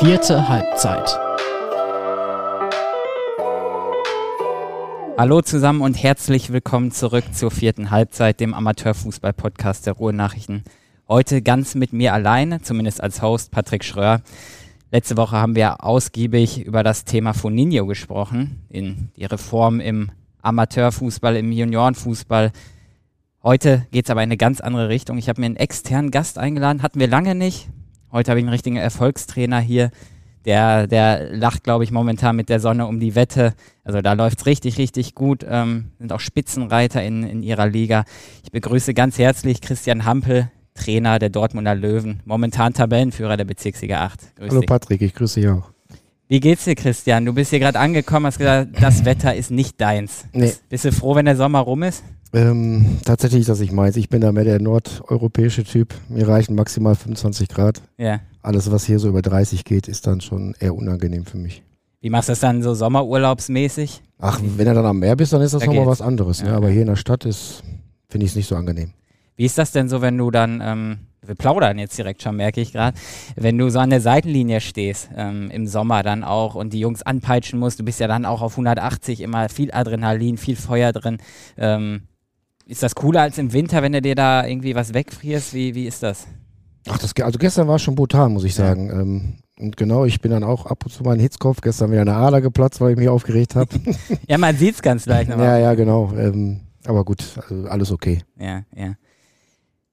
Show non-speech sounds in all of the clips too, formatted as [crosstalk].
Vierte Halbzeit. Hallo zusammen und herzlich willkommen zurück zur vierten Halbzeit, dem Amateurfußball-Podcast der Ruhrnachrichten. Heute ganz mit mir alleine, zumindest als Host Patrick Schröer. Letzte Woche haben wir ausgiebig über das Thema Foninho gesprochen, in die Reform im Amateurfußball, im Juniorenfußball. Heute geht es aber in eine ganz andere Richtung. Ich habe mir einen externen Gast eingeladen, hatten wir lange nicht. Heute habe ich einen richtigen Erfolgstrainer hier. Der, der lacht, glaube ich, momentan mit der Sonne um die Wette. Also da läuft es richtig, richtig gut. Ähm, sind auch Spitzenreiter in, in ihrer Liga. Ich begrüße ganz herzlich Christian Hampel, Trainer der Dortmunder Löwen, momentan Tabellenführer der Bezirksliga 8. Grüß Hallo dich. Patrick, ich grüße dich auch. Wie geht's dir, Christian? Du bist hier gerade angekommen, hast gesagt, das Wetter ist nicht deins. Nee. Bist du froh, wenn der Sommer rum ist? Ähm, tatsächlich, dass ich meins. Ich bin da mehr der nordeuropäische Typ. Mir reichen maximal 25 Grad. Ja. Alles, was hier so über 30 geht, ist dann schon eher unangenehm für mich. Wie machst du das dann so sommerurlaubsmäßig? Ach, wenn du dann am Meer bist, dann ist das da nochmal was anderes. Ne? Ja. Ne? Aber hier in der Stadt ist, finde ich es nicht so angenehm. Wie ist das denn so, wenn du dann, ähm, wir plaudern jetzt direkt schon, merke ich gerade, wenn du so an der Seitenlinie stehst, ähm, im Sommer dann auch und die Jungs anpeitschen musst, du bist ja dann auch auf 180 immer viel Adrenalin, viel Feuer drin. Ähm, ist das cooler als im Winter, wenn du dir da irgendwie was wegfrierst? Wie, wie ist das? Ach, das, also gestern war es schon brutal, muss ich sagen. Ja. Ähm, und genau, ich bin dann auch ab und zu mal ein Hitzkopf. Gestern wieder eine Ader geplatzt, weil ich mich aufgeregt habe. [laughs] ja, man sieht es ganz leicht. [laughs] ja, ja, genau. Ähm, aber gut, also alles okay. Ja, ja.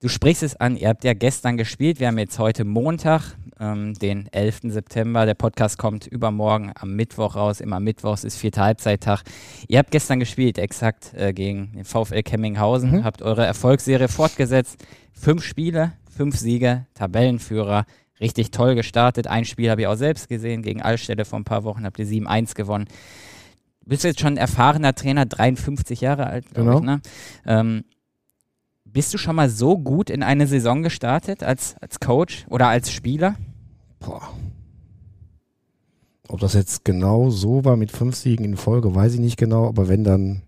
Du sprichst es an, ihr habt ja gestern gespielt. Wir haben jetzt heute Montag, ähm, den 11. September. Der Podcast kommt übermorgen am Mittwoch raus. Immer Mittwochs ist vierter Halbzeittag. Ihr habt gestern gespielt, exakt äh, gegen den VfL Kemminghausen. Mhm. Habt eure Erfolgsserie fortgesetzt. Fünf Spiele, fünf Siege, Tabellenführer. Richtig toll gestartet. Ein Spiel habe ich auch selbst gesehen. Gegen Allstelle vor ein paar Wochen habt ihr 7-1 gewonnen. Du bist jetzt schon ein erfahrener Trainer, 53 Jahre alt, glaube genau. ich. Ne? Ähm, bist du schon mal so gut in eine Saison gestartet als, als Coach oder als Spieler? Boah. Ob das jetzt genau so war mit fünf Siegen in Folge, weiß ich nicht genau, aber wenn, dann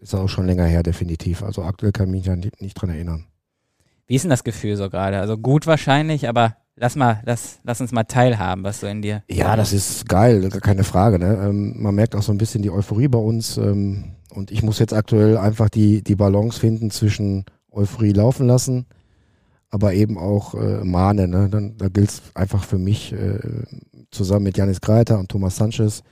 ist das auch schon länger her, definitiv. Also aktuell kann ich mich ja nicht, nicht dran erinnern. Wie ist denn das Gefühl so gerade? Also gut wahrscheinlich, aber lass mal, lass, lass uns mal teilhaben, was so in dir. Ja, das ist geil, keine Frage. Ne? Ähm, man merkt auch so ein bisschen die Euphorie bei uns. Ähm, und ich muss jetzt aktuell einfach die, die Balance finden zwischen Euphorie laufen lassen, aber eben auch äh, mahnen. Ne? Dann, da gilt es einfach für mich, äh, zusammen mit Janis Greiter und Thomas Sanchez,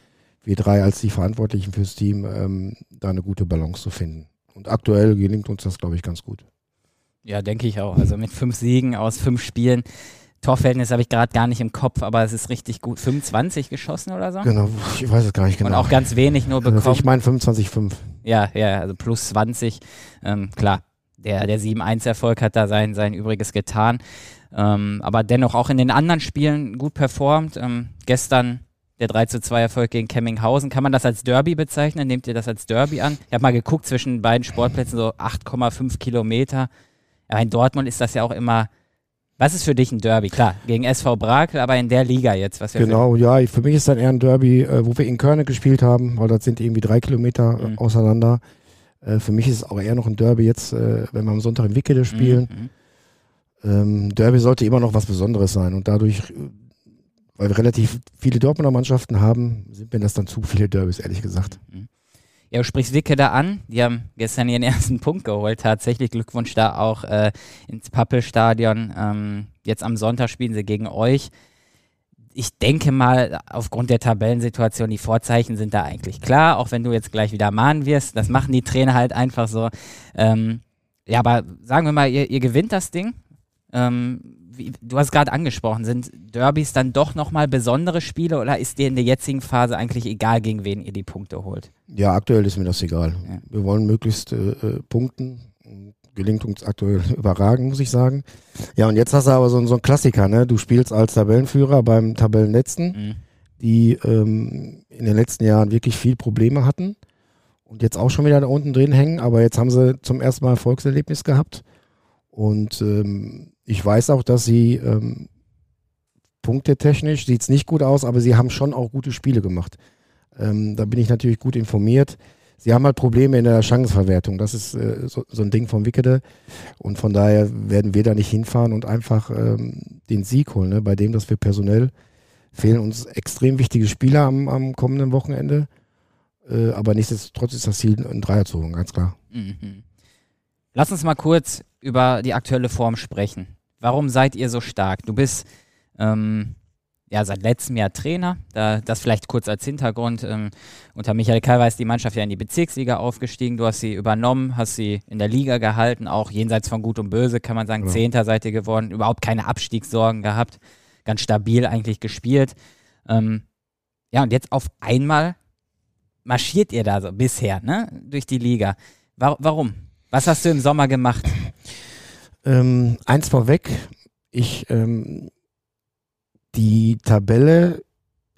wir drei als die Verantwortlichen fürs Team, ähm, da eine gute Balance zu finden. Und aktuell gelingt uns das, glaube ich, ganz gut. Ja, denke ich auch. Also mit fünf Siegen aus fünf Spielen. Torverhältnis habe ich gerade gar nicht im Kopf, aber es ist richtig gut. 25 geschossen oder so? Genau, ich weiß es gar nicht genau. Und auch ganz wenig nur bekommen. Also ich meine 25,5. Ja, ja, also plus 20. Ähm, klar, der, der 7-1-Erfolg hat da sein, sein Übriges getan. Ähm, aber dennoch auch in den anderen Spielen gut performt. Ähm, gestern der 3-2-Erfolg gegen Kemminghausen. Kann man das als Derby bezeichnen? Nehmt ihr das als Derby an? Ich habe mal geguckt, zwischen beiden Sportplätzen so 8,5 Kilometer. Ja, in Dortmund ist das ja auch immer. Was ist für dich ein Derby? Klar, gegen SV Brakel, aber in der Liga jetzt. Was genau, ja, für mich ist dann eher ein Derby, äh, wo wir in Körne gespielt haben, weil das sind irgendwie drei Kilometer äh, mhm. auseinander. Äh, für mich ist es auch eher noch ein Derby jetzt, äh, wenn wir am Sonntag in Wickede spielen. Mhm. Ähm, Derby sollte immer noch was Besonderes sein und dadurch, äh, weil wir relativ viele Dortmunder Mannschaften haben, sind mir das dann zu viele Derbys, ehrlich gesagt. Mhm. Ja, du sprichst Wickede an. Die haben gestern ihren [laughs] ersten Punkt geholt. Tatsächlich Glückwunsch da auch äh, ins Pappelstadion. Ähm, jetzt am Sonntag spielen sie gegen euch ich denke mal, aufgrund der Tabellensituation, die Vorzeichen sind da eigentlich klar, auch wenn du jetzt gleich wieder mahnen wirst. Das machen die Trainer halt einfach so. Ähm, ja, aber sagen wir mal, ihr, ihr gewinnt das Ding. Ähm, wie, du hast gerade angesprochen, sind Derbys dann doch nochmal besondere Spiele oder ist dir in der jetzigen Phase eigentlich egal, gegen wen ihr die Punkte holt? Ja, aktuell ist mir das egal. Ja. Wir wollen möglichst äh, äh punkten gelingt uns aktuell [laughs] überragend, muss ich sagen. Ja, und jetzt hast du aber so, so einen Klassiker, ne? Du spielst als Tabellenführer beim Tabellenletzten, mhm. die ähm, in den letzten Jahren wirklich viel Probleme hatten und jetzt auch schon wieder da unten drin hängen, aber jetzt haben sie zum ersten Mal Erfolgserlebnis gehabt. Und ähm, ich weiß auch, dass sie ähm, punktetechnisch sieht es nicht gut aus, aber sie haben schon auch gute Spiele gemacht. Ähm, da bin ich natürlich gut informiert sie haben halt Probleme in der Chancenverwertung. Das ist äh, so, so, ein Ding vom Wickede. Und von daher werden wir da nicht hinfahren und einfach ähm, den Sieg holen, ne? bei dem, dass wir personell fehlen uns extrem wichtige Spieler am, am kommenden Wochenende. Äh, aber nichtsdestotrotz ist das Ziel, ein Dreier zu holen, ganz klar. Mhm. Lass uns mal kurz über die aktuelle Form sprechen. Warum seid ihr so stark? Du bist ähm, ja seit letztem Jahr Trainer. Da, das vielleicht kurz als Hintergrund. Ähm, unter Michael Kalver ist die Mannschaft ja in die Bezirksliga aufgestiegen. Du hast sie übernommen, hast sie in der Liga gehalten, auch jenseits von Gut und Böse, kann man sagen. Ja. Zehnter seid ihr geworden, überhaupt keine Abstiegssorgen gehabt. Ganz stabil eigentlich gespielt. Ähm, ja, und jetzt auf einmal marschiert ihr da so bisher, ne? Durch die Liga. War, warum? Was hast du im Sommer gemacht? Ähm, eins vorweg, ich ähm, die Tabelle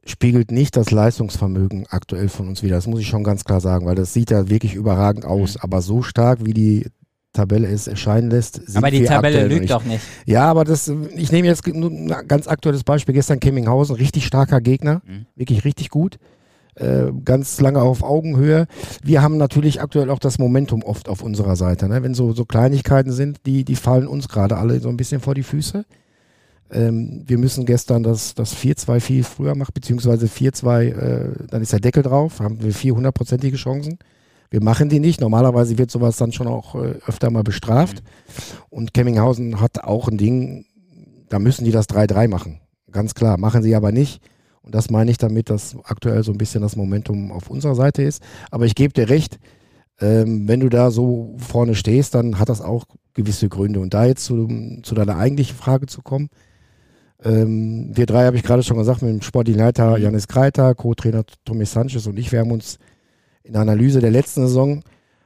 spiegelt nicht das Leistungsvermögen aktuell von uns wieder. Das muss ich schon ganz klar sagen, weil das sieht ja wirklich überragend aus. Mhm. Aber so stark, wie die Tabelle es erscheinen lässt. Aber die Tabelle lügt doch nicht. Ja, aber das, ich nehme jetzt ein ganz aktuelles Beispiel. Gestern Kemminghausen, richtig starker Gegner, mhm. wirklich richtig gut. Äh, ganz lange auf Augenhöhe. Wir haben natürlich aktuell auch das Momentum oft auf unserer Seite. Ne? Wenn so, so Kleinigkeiten sind, die, die fallen uns gerade alle so ein bisschen vor die Füße. Ähm, wir müssen gestern das, das 4-2 viel früher machen, beziehungsweise 4-2, äh, dann ist der Deckel drauf, haben wir 400-prozentige Chancen. Wir machen die nicht. Normalerweise wird sowas dann schon auch äh, öfter mal bestraft. Mhm. Und Kemminghausen hat auch ein Ding, da müssen die das 3-3 machen. Ganz klar. Machen sie aber nicht. Und das meine ich damit, dass aktuell so ein bisschen das Momentum auf unserer Seite ist. Aber ich gebe dir recht, ähm, wenn du da so vorne stehst, dann hat das auch gewisse Gründe. Und da jetzt zu, zu deiner eigentlichen Frage zu kommen, ähm, wir drei habe ich gerade schon gesagt, mit dem Sportleiter mhm. Janis Kreiter, Co-Trainer Tommy Sanchez und ich, wir haben uns in der Analyse der letzten Saison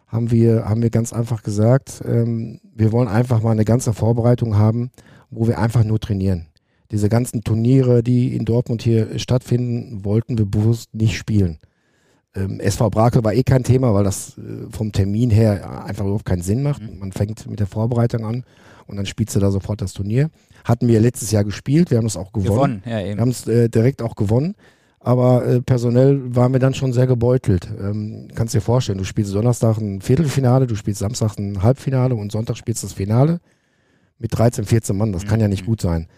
haben wir, haben wir ganz einfach gesagt, ähm, wir wollen einfach mal eine ganze Vorbereitung haben, wo wir einfach nur trainieren diese ganzen Turniere, die in Dortmund hier stattfinden, wollten wir bewusst nicht spielen. Ähm, SV Brakel war eh kein Thema, weil das äh, vom Termin her einfach überhaupt keinen Sinn macht. Mhm. Man fängt mit der Vorbereitung an und dann spielst du da sofort das Turnier. Hatten wir letztes Jahr gespielt, wir haben es auch gewonnen. gewonnen ja, wir haben es äh, direkt auch gewonnen. Aber äh, personell waren wir dann schon sehr gebeutelt. Ähm, kannst dir vorstellen, du spielst Donnerstag ein Viertelfinale, du spielst Samstag ein Halbfinale und Sonntag spielst das Finale mit 13, 14 Mann. Das mhm. kann ja nicht mhm. gut sein.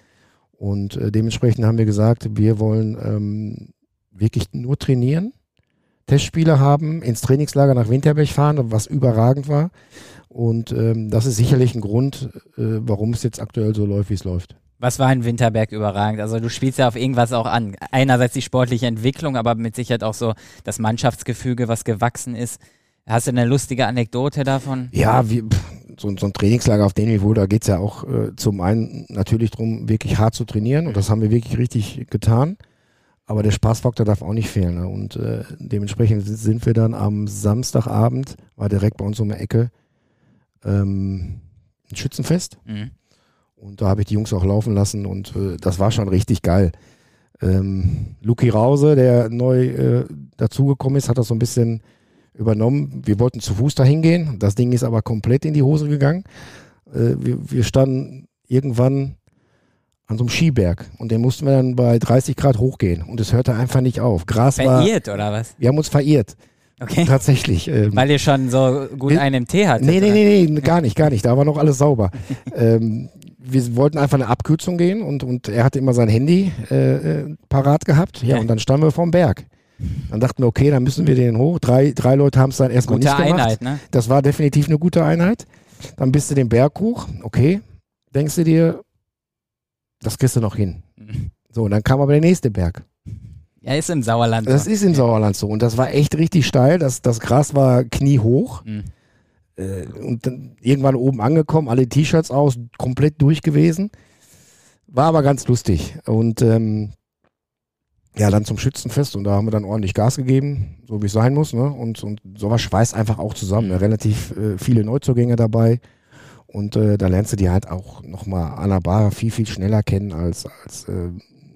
Und äh, dementsprechend haben wir gesagt, wir wollen ähm, wirklich nur trainieren, Testspiele haben, ins Trainingslager nach Winterberg fahren, was überragend war. Und ähm, das ist sicherlich ein Grund, äh, warum es jetzt aktuell so läuft, wie es läuft. Was war in Winterberg überragend? Also du spielst ja auf irgendwas auch an. Einerseits die sportliche Entwicklung, aber mit Sicherheit auch so das Mannschaftsgefüge, was gewachsen ist. Hast du eine lustige Anekdote davon? Ja, wie, so, so ein Trainingslager auf dem Niveau, da geht es ja auch äh, zum einen natürlich darum, wirklich hart zu trainieren und das haben wir wirklich richtig getan. Aber der Spaßfaktor darf auch nicht fehlen. Ne? Und äh, dementsprechend sind wir dann am Samstagabend, war direkt bei uns um die Ecke, ähm, ein Schützenfest. Mhm. Und da habe ich die Jungs auch laufen lassen und äh, das war schon richtig geil. Ähm, Luki Rause, der neu äh, dazugekommen ist, hat das so ein bisschen übernommen. Wir wollten zu Fuß dahin gehen. Das Ding ist aber komplett in die Hose gegangen. Äh, wir, wir, standen irgendwann an so einem Skiberg und den mussten wir dann bei 30 Grad hochgehen und es hörte einfach nicht auf. Gras verirrt war, oder was? Wir haben uns verirrt. Okay. Tatsächlich. Ähm, Weil ihr schon so gut wir, einen Tee hattet? Nee, nee, nee, nee, gar nicht, gar nicht. Da war noch alles sauber. [laughs] ähm, wir wollten einfach eine Abkürzung gehen und, und er hatte immer sein Handy äh, äh parat gehabt. Ja, ja, und dann standen wir vorm Berg. Dann dachten wir, okay, dann müssen wir den hoch. Drei, drei Leute haben es dann erstmal gute nicht gemacht. Einheit, ne? Das war definitiv eine gute Einheit. Dann bist du den Berg hoch, okay. Denkst du dir, das kriegst du noch hin. Mhm. So, und dann kam aber der nächste Berg. Ja, ist im Sauerland so. Das ist im Sauerland so. Und das war echt richtig steil. Das, das Gras war kniehoch. Mhm. Äh, und dann irgendwann oben angekommen, alle T-Shirts aus, komplett durch gewesen. War aber ganz lustig. Und ähm, ja, dann zum Schützenfest und da haben wir dann ordentlich Gas gegeben, so wie es sein muss. Ne? Und, und sowas schweißt einfach auch zusammen. Ne? Relativ äh, viele Neuzugänge dabei. Und äh, da lernst du die halt auch nochmal an der Bar viel, viel schneller kennen als, als äh,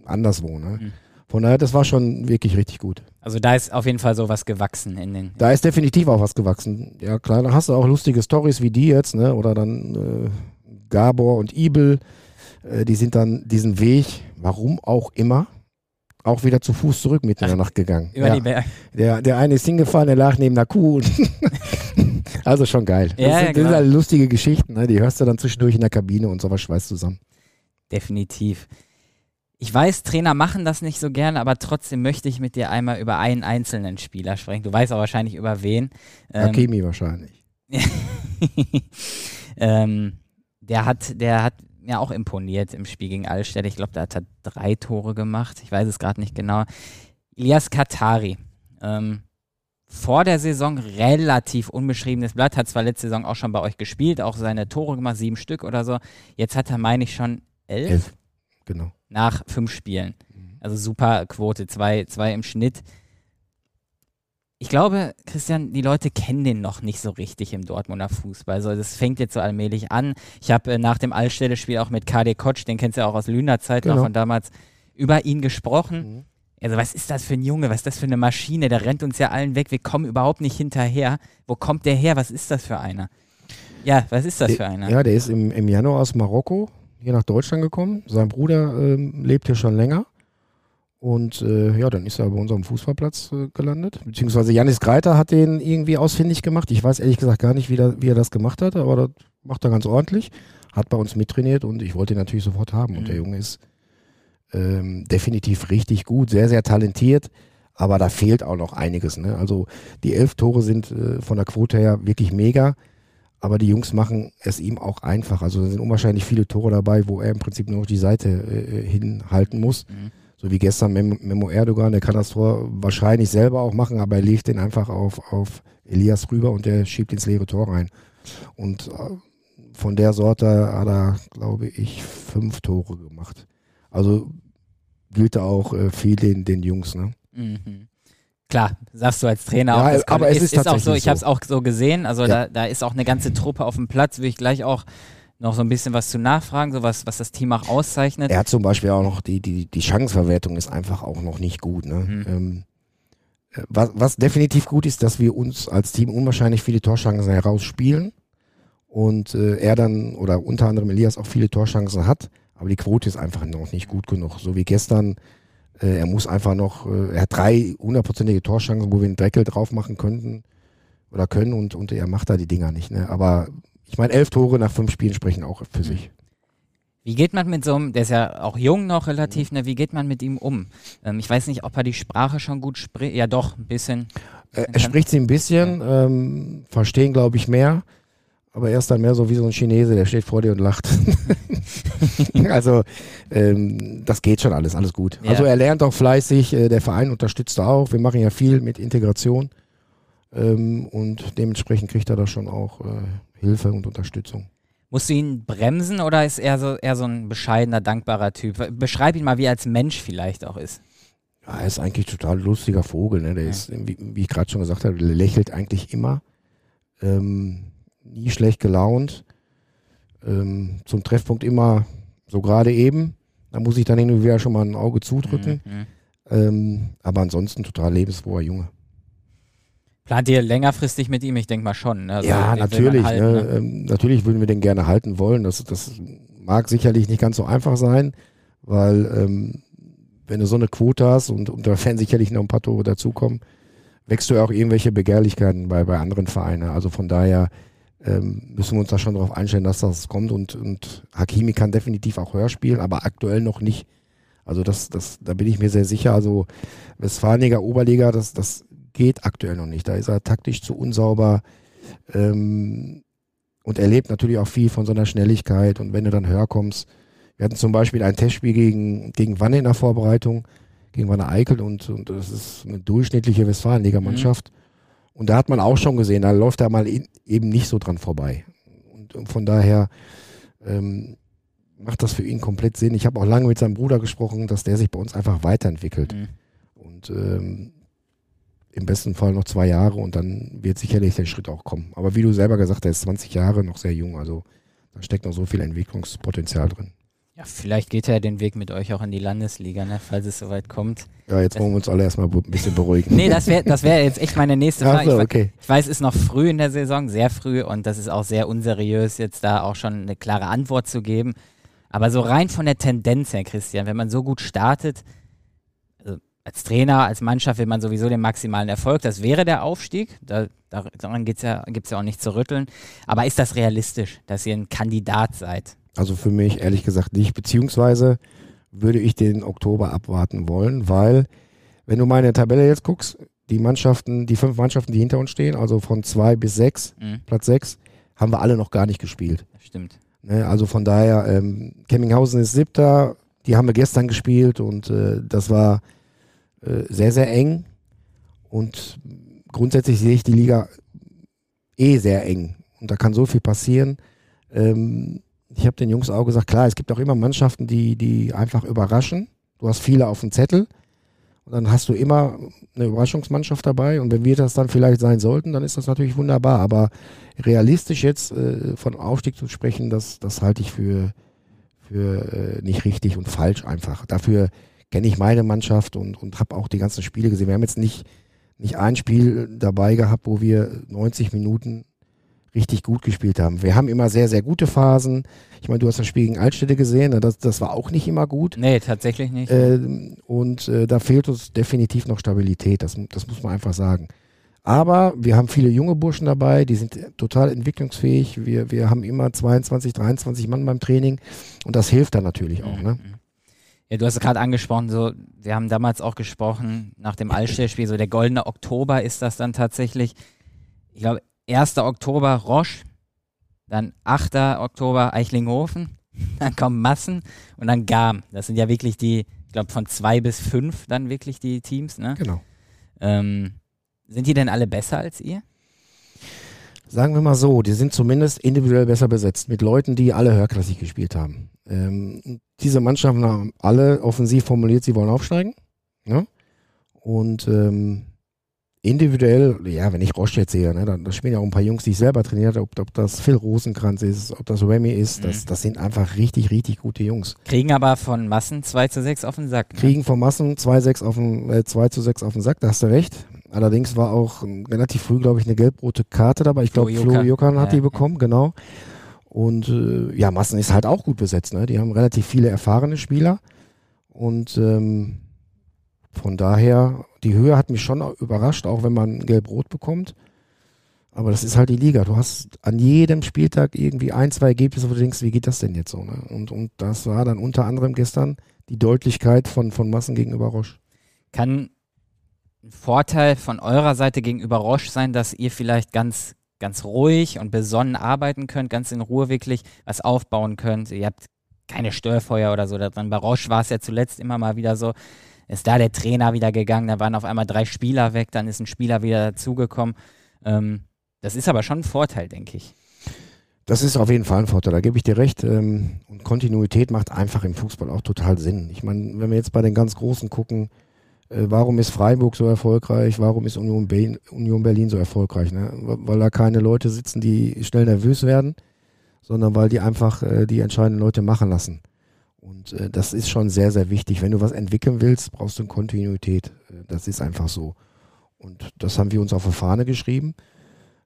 anderswo. Ne? Mhm. Von daher, das war schon wirklich richtig gut. Also da ist auf jeden Fall sowas gewachsen in den. Da ist definitiv auch was gewachsen. Ja, klar, da hast du auch lustige Stories wie die jetzt, ne? Oder dann äh, Gabor und Ibel, äh, die sind dann diesen Weg, warum auch immer, auch wieder zu Fuß zurück mitten in der Nacht gegangen. Über ja. die Berge. Der, der eine ist hingefallen, der lag neben einer Kuh. [laughs] also schon geil. Ja, das, sind, ja, das sind halt lustige Geschichten, ne? die hörst du dann zwischendurch in der Kabine und sowas schweißt zusammen. Definitiv. Ich weiß, Trainer machen das nicht so gerne, aber trotzdem möchte ich mit dir einmal über einen einzelnen Spieler sprechen. Du weißt auch wahrscheinlich über wen. Ähm, Hakimi wahrscheinlich. [laughs] ähm, der hat, der hat mir auch imponiert im Spiel gegen Allstädt. Ich glaube, da hat er drei Tore gemacht. Ich weiß es gerade nicht genau. Elias Katari. Ähm, vor der Saison relativ unbeschriebenes Blatt, hat zwar letzte Saison auch schon bei euch gespielt, auch seine Tore gemacht, sieben Stück oder so. Jetzt hat er, meine ich, schon elf. Elf, genau. Nach fünf Spielen. Mhm. Also super Quote, zwei, zwei im Schnitt. Ich glaube, Christian, die Leute kennen den noch nicht so richtig im Dortmunder Fußball. Also das fängt jetzt so allmählich an. Ich habe äh, nach dem Allstelle-Spiel auch mit KD Kotsch, den kennst du ja auch aus Lüner Zeit genau. noch von damals, über ihn gesprochen. Mhm. Also was ist das für ein Junge? Was ist das für eine Maschine? Der rennt uns ja allen weg. Wir kommen überhaupt nicht hinterher. Wo kommt der her? Was ist das für einer? Ja, was ist das der, für einer? Ja, der ist im, im Januar aus Marokko hier nach Deutschland gekommen. Sein Bruder ähm, lebt hier schon länger. Und äh, ja, dann ist er bei unserem Fußballplatz äh, gelandet. Beziehungsweise Janis Greiter hat den irgendwie ausfindig gemacht. Ich weiß ehrlich gesagt gar nicht, wie, da, wie er das gemacht hat, aber das macht er ganz ordentlich. Hat bei uns mittrainiert und ich wollte ihn natürlich sofort haben. Mhm. Und der Junge ist ähm, definitiv richtig gut, sehr, sehr talentiert, aber da fehlt auch noch einiges. Ne? Also die elf Tore sind äh, von der Quote her wirklich mega, aber die Jungs machen es ihm auch einfach. Also da sind unwahrscheinlich viele Tore dabei, wo er im Prinzip nur noch die Seite äh, hinhalten muss. Mhm. So wie gestern Mem Memo Erdogan, der kann das Tor wahrscheinlich selber auch machen, aber er legt den einfach auf, auf Elias rüber und der schiebt ins leere Tor rein. Und äh, von der Sorte hat er, glaube ich, fünf Tore gemacht. Also gilt da auch äh, viel den, den Jungs. Ne? Mhm. Klar, sagst du als Trainer ja, auch. aber es ist, ist, ist auch so. Ich habe es auch so gesehen. Also ja. da, da ist auch eine ganze Truppe auf dem Platz. Will ich gleich auch noch so ein bisschen was zu nachfragen, so was, was das Team auch auszeichnet. Er hat zum Beispiel auch noch die, die, die Chancenverwertung ist einfach auch noch nicht gut. Ne? Mhm. Ähm, äh, was, was definitiv gut ist, dass wir uns als Team unwahrscheinlich viele Torchancen herausspielen und äh, er dann oder unter anderem Elias auch viele Torchancen hat. Aber die Quote ist einfach noch nicht gut genug. So wie gestern. Äh, er muss einfach noch, äh, er hat drei hundertprozentige Torschancen, wo wir einen Deckel drauf machen könnten oder können und, und er macht da die Dinger nicht. Ne? Aber ich meine, elf Tore nach fünf Spielen sprechen auch für sich. Wie geht man mit so einem, der ist ja auch jung noch relativ, ne? wie geht man mit ihm um? Ähm, ich weiß nicht, ob er die Sprache schon gut spricht. Ja, doch, ein bisschen. Äh, er spricht sie ein bisschen, ja. ähm, verstehen glaube ich mehr. Aber er ist dann mehr so wie so ein Chinese, der steht vor dir und lacht. [laughs] also ähm, das geht schon alles, alles gut. Ja. Also er lernt auch fleißig, äh, der Verein unterstützt auch. Wir machen ja viel mit Integration ähm, und dementsprechend kriegt er da schon auch äh, Hilfe und Unterstützung. Musst du ihn bremsen oder ist er so eher so ein bescheidener, dankbarer Typ? Beschreib ihn mal, wie er als Mensch vielleicht auch ist. Ja, er ist eigentlich total lustiger Vogel. Ne? Der ja. ist, wie, wie ich gerade schon gesagt habe, lächelt eigentlich immer. Ähm, nie schlecht gelaunt. Ähm, zum Treffpunkt immer so gerade eben. Da muss ich dann hin und wieder schon mal ein Auge zudrücken. Mhm. mhm. Ähm, aber ansonsten total lebensfroher Junge. Plant ihr längerfristig mit ihm? Ich denke mal schon. Ne? Also ja, natürlich. Halten, ne? Ne? Ähm, natürlich würden wir den gerne halten wollen. Das, das mag sicherlich nicht ganz so einfach sein, weil ähm, wenn du so eine Quote hast und, und da werden sicherlich noch ein paar Tore dazukommen, wächst du auch irgendwelche Begehrlichkeiten bei, bei anderen Vereinen. Also von daher ähm, müssen wir uns da schon darauf einstellen, dass das kommt. Und, und Hakimi kann definitiv auch höher spielen, aber aktuell noch nicht. Also das, das, da bin ich mir sehr sicher. Also Westfalenliga, Oberliga, das, das geht aktuell noch nicht. Da ist er taktisch zu unsauber ähm, und erlebt natürlich auch viel von seiner Schnelligkeit. Und wenn du dann höher kommst, wir hatten zum Beispiel ein Testspiel gegen, gegen Wanne in der Vorbereitung, gegen Wanne Eickel und, und das ist eine durchschnittliche Westfalenliga-Mannschaft. Mhm. Und da hat man auch schon gesehen, da läuft er mal in, eben nicht so dran vorbei. Und, und von daher ähm, macht das für ihn komplett Sinn. Ich habe auch lange mit seinem Bruder gesprochen, dass der sich bei uns einfach weiterentwickelt. Mhm. Und ähm, im besten Fall noch zwei Jahre und dann wird sicherlich der Schritt auch kommen. Aber wie du selber gesagt hast, er ist 20 Jahre noch sehr jung, also da steckt noch so viel Entwicklungspotenzial drin. Ja, vielleicht geht er den Weg mit euch auch in die Landesliga, ne, falls es soweit kommt. Ja, jetzt wollen wir uns alle erstmal ein bisschen beruhigen. nee, das wäre das wär jetzt echt meine nächste Frage. So, okay. ich, ich, weiß, es ist noch früh in der Saison, sehr früh und das ist auch sehr unseriös, jetzt da auch schon eine klare Antwort zu geben. Aber so rein von der Tendenz her, Christian, wenn man so gut startet, also als Trainer, als Mannschaft will man sowieso den maximalen Erfolg. Das wäre der Aufstieg. Da, daran ja, gibt es ja auch nicht zu rütteln. Aber ist das realistisch, dass ihr ein Kandidat seid? Also für mich ehrlich gesagt nicht, beziehungsweise würde ich den Oktober abwarten wollen, weil wenn du meine Tabelle jetzt guckst, die Mannschaften, die fünf Mannschaften, die hinter uns stehen, also von zwei bis sechs, mhm. Platz sechs, haben wir alle noch gar nicht gespielt. Stimmt. Ne, also von daher, ähm, Kemminghausen ist siebter, die haben wir gestern gespielt und äh, das war äh, sehr, sehr eng. Und grundsätzlich sehe ich die Liga eh sehr eng. Und da kann so viel passieren. Ähm, ich habe den Jungs auch gesagt, klar, es gibt auch immer Mannschaften, die, die einfach überraschen. Du hast viele auf dem Zettel. Und dann hast du immer eine Überraschungsmannschaft dabei. Und wenn wir das dann vielleicht sein sollten, dann ist das natürlich wunderbar. Aber realistisch jetzt äh, von Aufstieg zu sprechen, das, das halte ich für, für äh, nicht richtig und falsch einfach. Dafür kenne ich meine Mannschaft und, und habe auch die ganzen Spiele gesehen. Wir haben jetzt nicht, nicht ein Spiel dabei gehabt, wo wir 90 Minuten richtig gut gespielt haben. Wir haben immer sehr, sehr gute Phasen. Ich meine, du hast das Spiel gegen Altstädte gesehen, das, das war auch nicht immer gut. Nee, tatsächlich nicht. Äh, und äh, da fehlt uns definitiv noch Stabilität, das, das muss man einfach sagen. Aber wir haben viele junge Burschen dabei, die sind total entwicklungsfähig. Wir, wir haben immer 22, 23 Mann beim Training und das hilft dann natürlich auch. Ne? Mhm. Ja, du hast es gerade angesprochen, so, wir haben damals auch gesprochen, nach dem Allstellspiel, so der goldene Oktober ist das dann tatsächlich. Ich glaube, 1. Oktober Roche, dann 8. Oktober Eichlinghofen, [laughs] dann kommen Massen und dann Garm. Das sind ja wirklich die, ich glaube, von zwei bis fünf dann wirklich die Teams, ne? Genau. Ähm, sind die denn alle besser als ihr? Sagen wir mal so, die sind zumindest individuell besser besetzt mit Leuten, die alle höherklassig gespielt haben. Ähm, diese Mannschaften haben alle offensiv formuliert, sie wollen aufsteigen. Ne? Und ähm, individuell, ja, wenn ich Roche jetzt sehe, ne, da, da spielen ja auch ein paar Jungs, die ich selber trainiert ob, ob das Phil Rosenkranz ist, ob das Remy ist, mhm. das, das sind einfach richtig, richtig gute Jungs. Kriegen aber von Massen 2 zu 6 auf den Sack. Ne? Kriegen von Massen 2, 6 auf den, äh, 2 zu 6 auf den Sack, da hast du recht. Allerdings war auch relativ früh, glaube ich, eine gelb-rote Karte dabei. Ich glaube, Flo Jokan hat ja, die bekommen, ja. genau. Und äh, ja, Massen ist halt auch gut besetzt. Ne? Die haben relativ viele erfahrene Spieler. Und ähm, von daher, die Höhe hat mich schon überrascht, auch wenn man gelb-rot bekommt. Aber das ist halt die Liga. Du hast an jedem Spieltag irgendwie ein, zwei Ergebnisse, wo du denkst, wie geht das denn jetzt so? Ne? Und, und das war dann unter anderem gestern die Deutlichkeit von, von Massen gegenüber Roche. Kann ein Vorteil von eurer Seite gegenüber Roche sein, dass ihr vielleicht ganz, ganz ruhig und besonnen arbeiten könnt, ganz in Ruhe wirklich was aufbauen könnt? Ihr habt keine Störfeuer oder so da dran. Bei Roche war es ja zuletzt immer mal wieder so, ist da der Trainer wieder gegangen, da waren auf einmal drei Spieler weg, dann ist ein Spieler wieder dazugekommen. Ähm, das ist aber schon ein Vorteil, denke ich. Das ist auf jeden Fall ein Vorteil, da gebe ich dir recht. Ähm, und Kontinuität macht einfach im Fußball auch total Sinn. Ich meine, wenn wir jetzt bei den ganz Großen gucken, äh, warum ist Freiburg so erfolgreich, warum ist Union, Be Union Berlin so erfolgreich? Ne? Weil da keine Leute sitzen, die schnell nervös werden, sondern weil die einfach äh, die entscheidenden Leute machen lassen. Und äh, das ist schon sehr, sehr wichtig. Wenn du was entwickeln willst, brauchst du eine Kontinuität. Äh, das ist einfach so. Und das haben wir uns auf die Fahne geschrieben.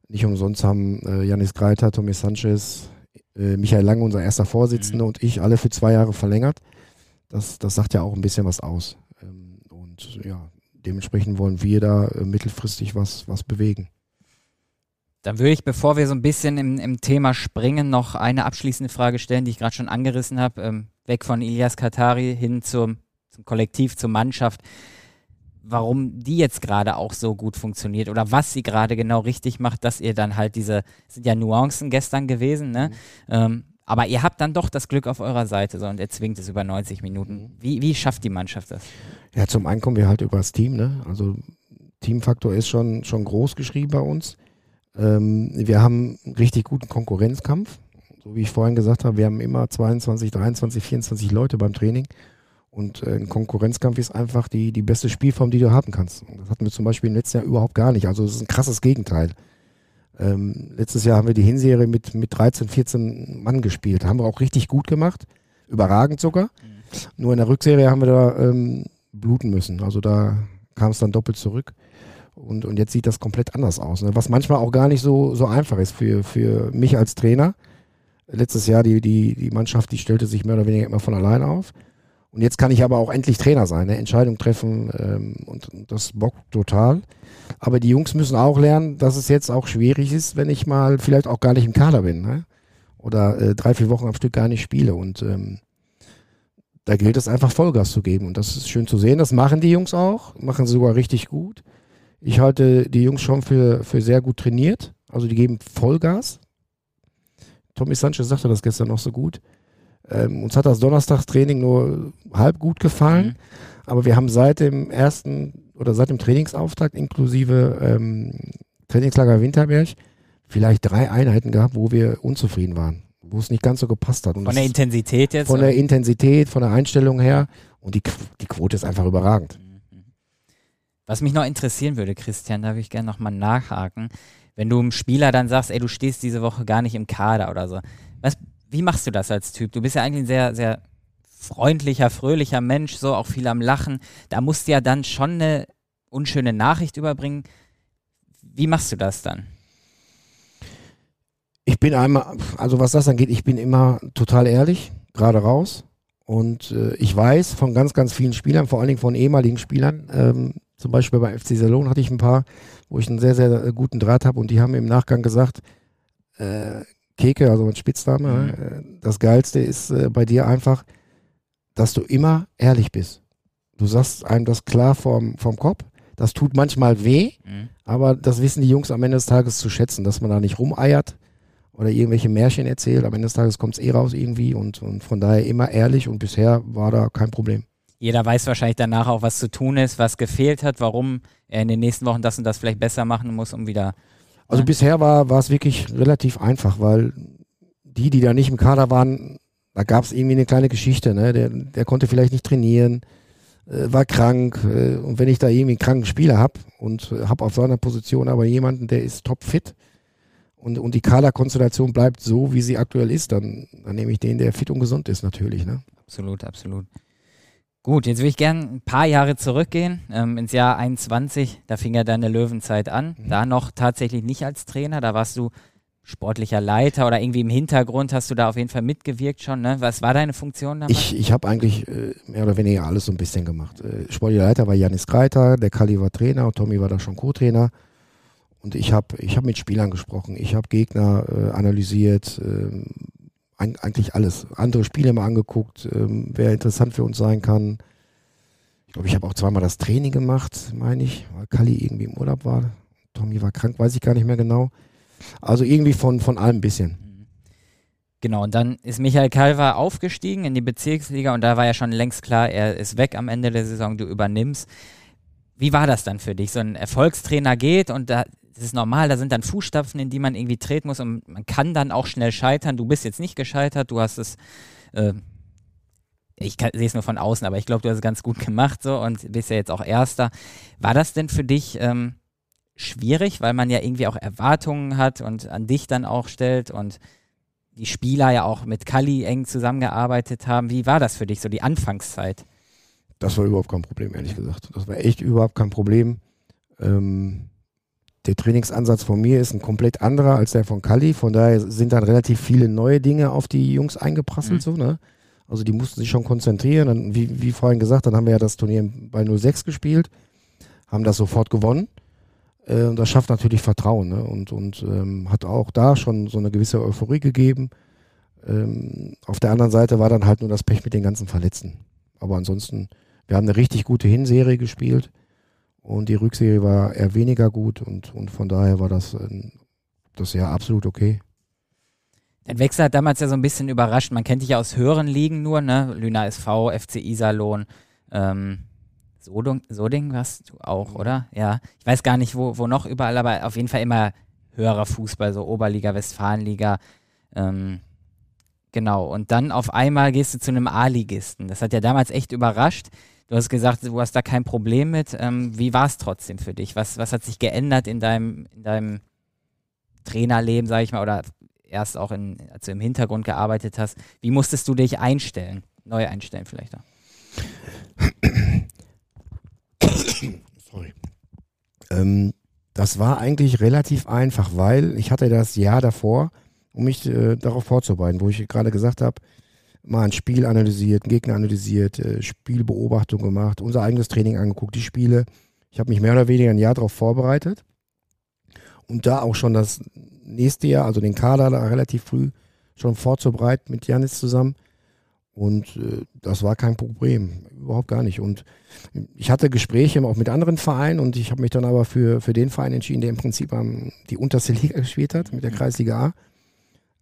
Nicht umsonst haben äh, Janis Greiter, Tommy Sanchez, äh, Michael Lange, unser erster Vorsitzender mhm. und ich alle für zwei Jahre verlängert. Das, das sagt ja auch ein bisschen was aus. Ähm, und ja, dementsprechend wollen wir da äh, mittelfristig was, was bewegen. Dann würde ich, bevor wir so ein bisschen im, im Thema springen, noch eine abschließende Frage stellen, die ich gerade schon angerissen habe. Ähm, weg von Ilias Katari hin zum, zum Kollektiv, zur Mannschaft, warum die jetzt gerade auch so gut funktioniert oder was sie gerade genau richtig macht, dass ihr dann halt diese, sind ja Nuancen gestern gewesen, ne? Mhm. Ähm, aber ihr habt dann doch das Glück auf eurer Seite so, und er zwingt es über 90 Minuten. Mhm. Wie, wie schafft die Mannschaft das? Ja, zum einen kommen wir halt über das Team, ne? Also Teamfaktor ist schon, schon groß geschrieben bei uns. Ähm, wir haben einen richtig guten Konkurrenzkampf so wie ich vorhin gesagt habe, wir haben immer 22, 23, 24 Leute beim Training. Und äh, ein Konkurrenzkampf ist einfach die, die beste Spielform, die du haben kannst. Das hatten wir zum Beispiel im letzten Jahr überhaupt gar nicht. Also das ist ein krasses Gegenteil. Ähm, letztes Jahr haben wir die Hinserie mit, mit 13, 14 Mann gespielt. Haben wir auch richtig gut gemacht. Überragend sogar. Mhm. Nur in der Rückserie haben wir da ähm, bluten müssen. Also da kam es dann doppelt zurück. Und, und jetzt sieht das komplett anders aus. Ne? Was manchmal auch gar nicht so, so einfach ist für, für mich als Trainer letztes Jahr die, die, die Mannschaft, die stellte sich mehr oder weniger immer von alleine auf. Und jetzt kann ich aber auch endlich Trainer sein, eine Entscheidung treffen ähm, und, und das bockt total. Aber die Jungs müssen auch lernen, dass es jetzt auch schwierig ist, wenn ich mal vielleicht auch gar nicht im Kader bin. Ne? Oder äh, drei, vier Wochen am Stück gar nicht spiele. Und ähm, da gilt es einfach Vollgas zu geben. Und das ist schön zu sehen. Das machen die Jungs auch, machen sie sogar richtig gut. Ich halte die Jungs schon für, für sehr gut trainiert. Also die geben Vollgas. Tommy Sanchez sagte das gestern noch so gut. Ähm, uns hat das Donnerstagstraining nur halb gut gefallen, mhm. aber wir haben seit dem ersten oder seit dem Trainingsauftakt inklusive ähm, Trainingslager Winterberg vielleicht drei Einheiten gehabt, wo wir unzufrieden waren, wo es nicht ganz so gepasst hat. Und von der Intensität jetzt? Von der Intensität, von der Einstellung her und die, die Quote ist einfach überragend. Mhm. Was mich noch interessieren würde, Christian, da würde ich gerne nochmal nachhaken. Wenn du einem Spieler dann sagst, ey, du stehst diese Woche gar nicht im Kader oder so, was wie machst du das als Typ? Du bist ja eigentlich ein sehr, sehr freundlicher, fröhlicher Mensch, so auch viel am Lachen. Da musst du ja dann schon eine unschöne Nachricht überbringen. Wie machst du das dann? Ich bin einmal, also was das angeht, ich bin immer total ehrlich, gerade raus. Und äh, ich weiß von ganz, ganz vielen Spielern, vor allen Dingen von ehemaligen Spielern, ähm, zum Beispiel bei FC Salon hatte ich ein paar, wo ich einen sehr, sehr guten Draht habe und die haben im Nachgang gesagt, äh, Keke, also mein Spitzname, mhm. Äh, das Geilste ist äh, bei dir einfach, dass du immer ehrlich bist. Du sagst einem das klar vom, vom Kopf. Das tut manchmal weh, mhm. aber das wissen die Jungs am Ende des Tages zu schätzen, dass man da nicht rumeiert oder irgendwelche Märchen erzählt. Am Ende des Tages kommt es eh raus irgendwie und, und von daher immer ehrlich und bisher war da kein Problem. Jeder weiß wahrscheinlich danach auch, was zu tun ist, was gefehlt hat, warum er in den nächsten Wochen das und das vielleicht besser machen muss, um wieder also ja. bisher war, war es wirklich relativ einfach, weil die, die da nicht im Kader waren, da gab es irgendwie eine kleine Geschichte. Ne? Der, der konnte vielleicht nicht trainieren, äh, war krank. Äh, und wenn ich da irgendwie einen kranken Spieler habe und äh, habe auf seiner Position aber jemanden, der ist topfit und, und die Kaderkonstellation bleibt so, wie sie aktuell ist, dann, dann nehme ich den, der fit und gesund ist natürlich. Ne? Absolut, absolut. Gut, jetzt will ich gerne ein paar Jahre zurückgehen, ähm, ins Jahr 21. Da fing ja deine Löwenzeit an. Mhm. Da noch tatsächlich nicht als Trainer, da warst du sportlicher Leiter oder irgendwie im Hintergrund hast du da auf jeden Fall mitgewirkt schon. Ne? Was war deine Funktion damals? Ich, ich habe eigentlich äh, mehr oder weniger alles so ein bisschen gemacht. Äh, sportlicher Leiter war Janis Greiter, der Kali war Trainer Tommy war da schon Co-Trainer. Und ich habe ich hab mit Spielern gesprochen, ich habe Gegner äh, analysiert, ähm, eigentlich alles. Andere Spiele mal angeguckt, ähm, wer interessant für uns sein kann. Ich glaube, ich habe auch zweimal das Training gemacht, meine ich, weil Kali irgendwie im Urlaub war. Tommy war krank, weiß ich gar nicht mehr genau. Also irgendwie von, von allem ein bisschen. Genau, und dann ist Michael Kalver aufgestiegen in die Bezirksliga und da war ja schon längst klar, er ist weg am Ende der Saison, du übernimmst. Wie war das dann für dich? So ein Erfolgstrainer geht und da das ist normal, da sind dann Fußstapfen, in die man irgendwie treten muss und man kann dann auch schnell scheitern. Du bist jetzt nicht gescheitert, du hast es, äh, ich sehe es nur von außen, aber ich glaube, du hast es ganz gut gemacht so und bist ja jetzt auch Erster. War das denn für dich ähm, schwierig, weil man ja irgendwie auch Erwartungen hat und an dich dann auch stellt und die Spieler ja auch mit Kali eng zusammengearbeitet haben. Wie war das für dich, so die Anfangszeit? Das war überhaupt kein Problem, ehrlich gesagt. Das war echt überhaupt kein Problem. Ähm, der Trainingsansatz von mir ist ein komplett anderer als der von Kali. Von daher sind dann relativ viele neue Dinge auf die Jungs eingeprasselt. Mhm. So, ne? Also die mussten sich schon konzentrieren. Dann, wie, wie vorhin gesagt, dann haben wir ja das Turnier bei 06 gespielt, haben das sofort gewonnen. Äh, und das schafft natürlich Vertrauen ne? und, und ähm, hat auch da schon so eine gewisse Euphorie gegeben. Ähm, auf der anderen Seite war dann halt nur das Pech mit den ganzen Verletzten. Aber ansonsten, wir haben eine richtig gute Hinserie gespielt. Und die Rückserie war eher weniger gut und, und von daher war das, äh, das ja absolut okay. Der Wechsel hat damals ja so ein bisschen überrascht. Man kennt dich ja aus höheren Ligen nur, ne? Lüna SV, FC Iserlohn, ähm, Soding, Soding warst du auch, oder? Ja. Ich weiß gar nicht, wo, wo noch überall, aber auf jeden Fall immer höherer Fußball, so Oberliga, Westfalenliga. Ähm, genau. Und dann auf einmal gehst du zu einem A-Ligisten. Das hat ja damals echt überrascht. Du hast gesagt, du hast da kein Problem mit. Ähm, wie war es trotzdem für dich? Was, was hat sich geändert in deinem, in deinem Trainerleben, sage ich mal, oder erst auch, in, als du im Hintergrund gearbeitet hast? Wie musstest du dich einstellen? Neu einstellen vielleicht auch. Sorry. Ähm, das war eigentlich relativ einfach, weil ich hatte das Jahr davor, um mich äh, darauf vorzubereiten, wo ich gerade gesagt habe, mal ein Spiel analysiert, einen Gegner analysiert, äh, Spielbeobachtung gemacht, unser eigenes Training angeguckt, die Spiele. Ich habe mich mehr oder weniger ein Jahr darauf vorbereitet und da auch schon das nächste Jahr, also den Kader da relativ früh schon vorzubereiten mit Janis zusammen. Und äh, das war kein Problem, überhaupt gar nicht. Und ich hatte Gespräche auch mit anderen Vereinen und ich habe mich dann aber für, für den Verein entschieden, der im Prinzip am, die unterste Liga gespielt hat, mit der mhm. Kreisliga A.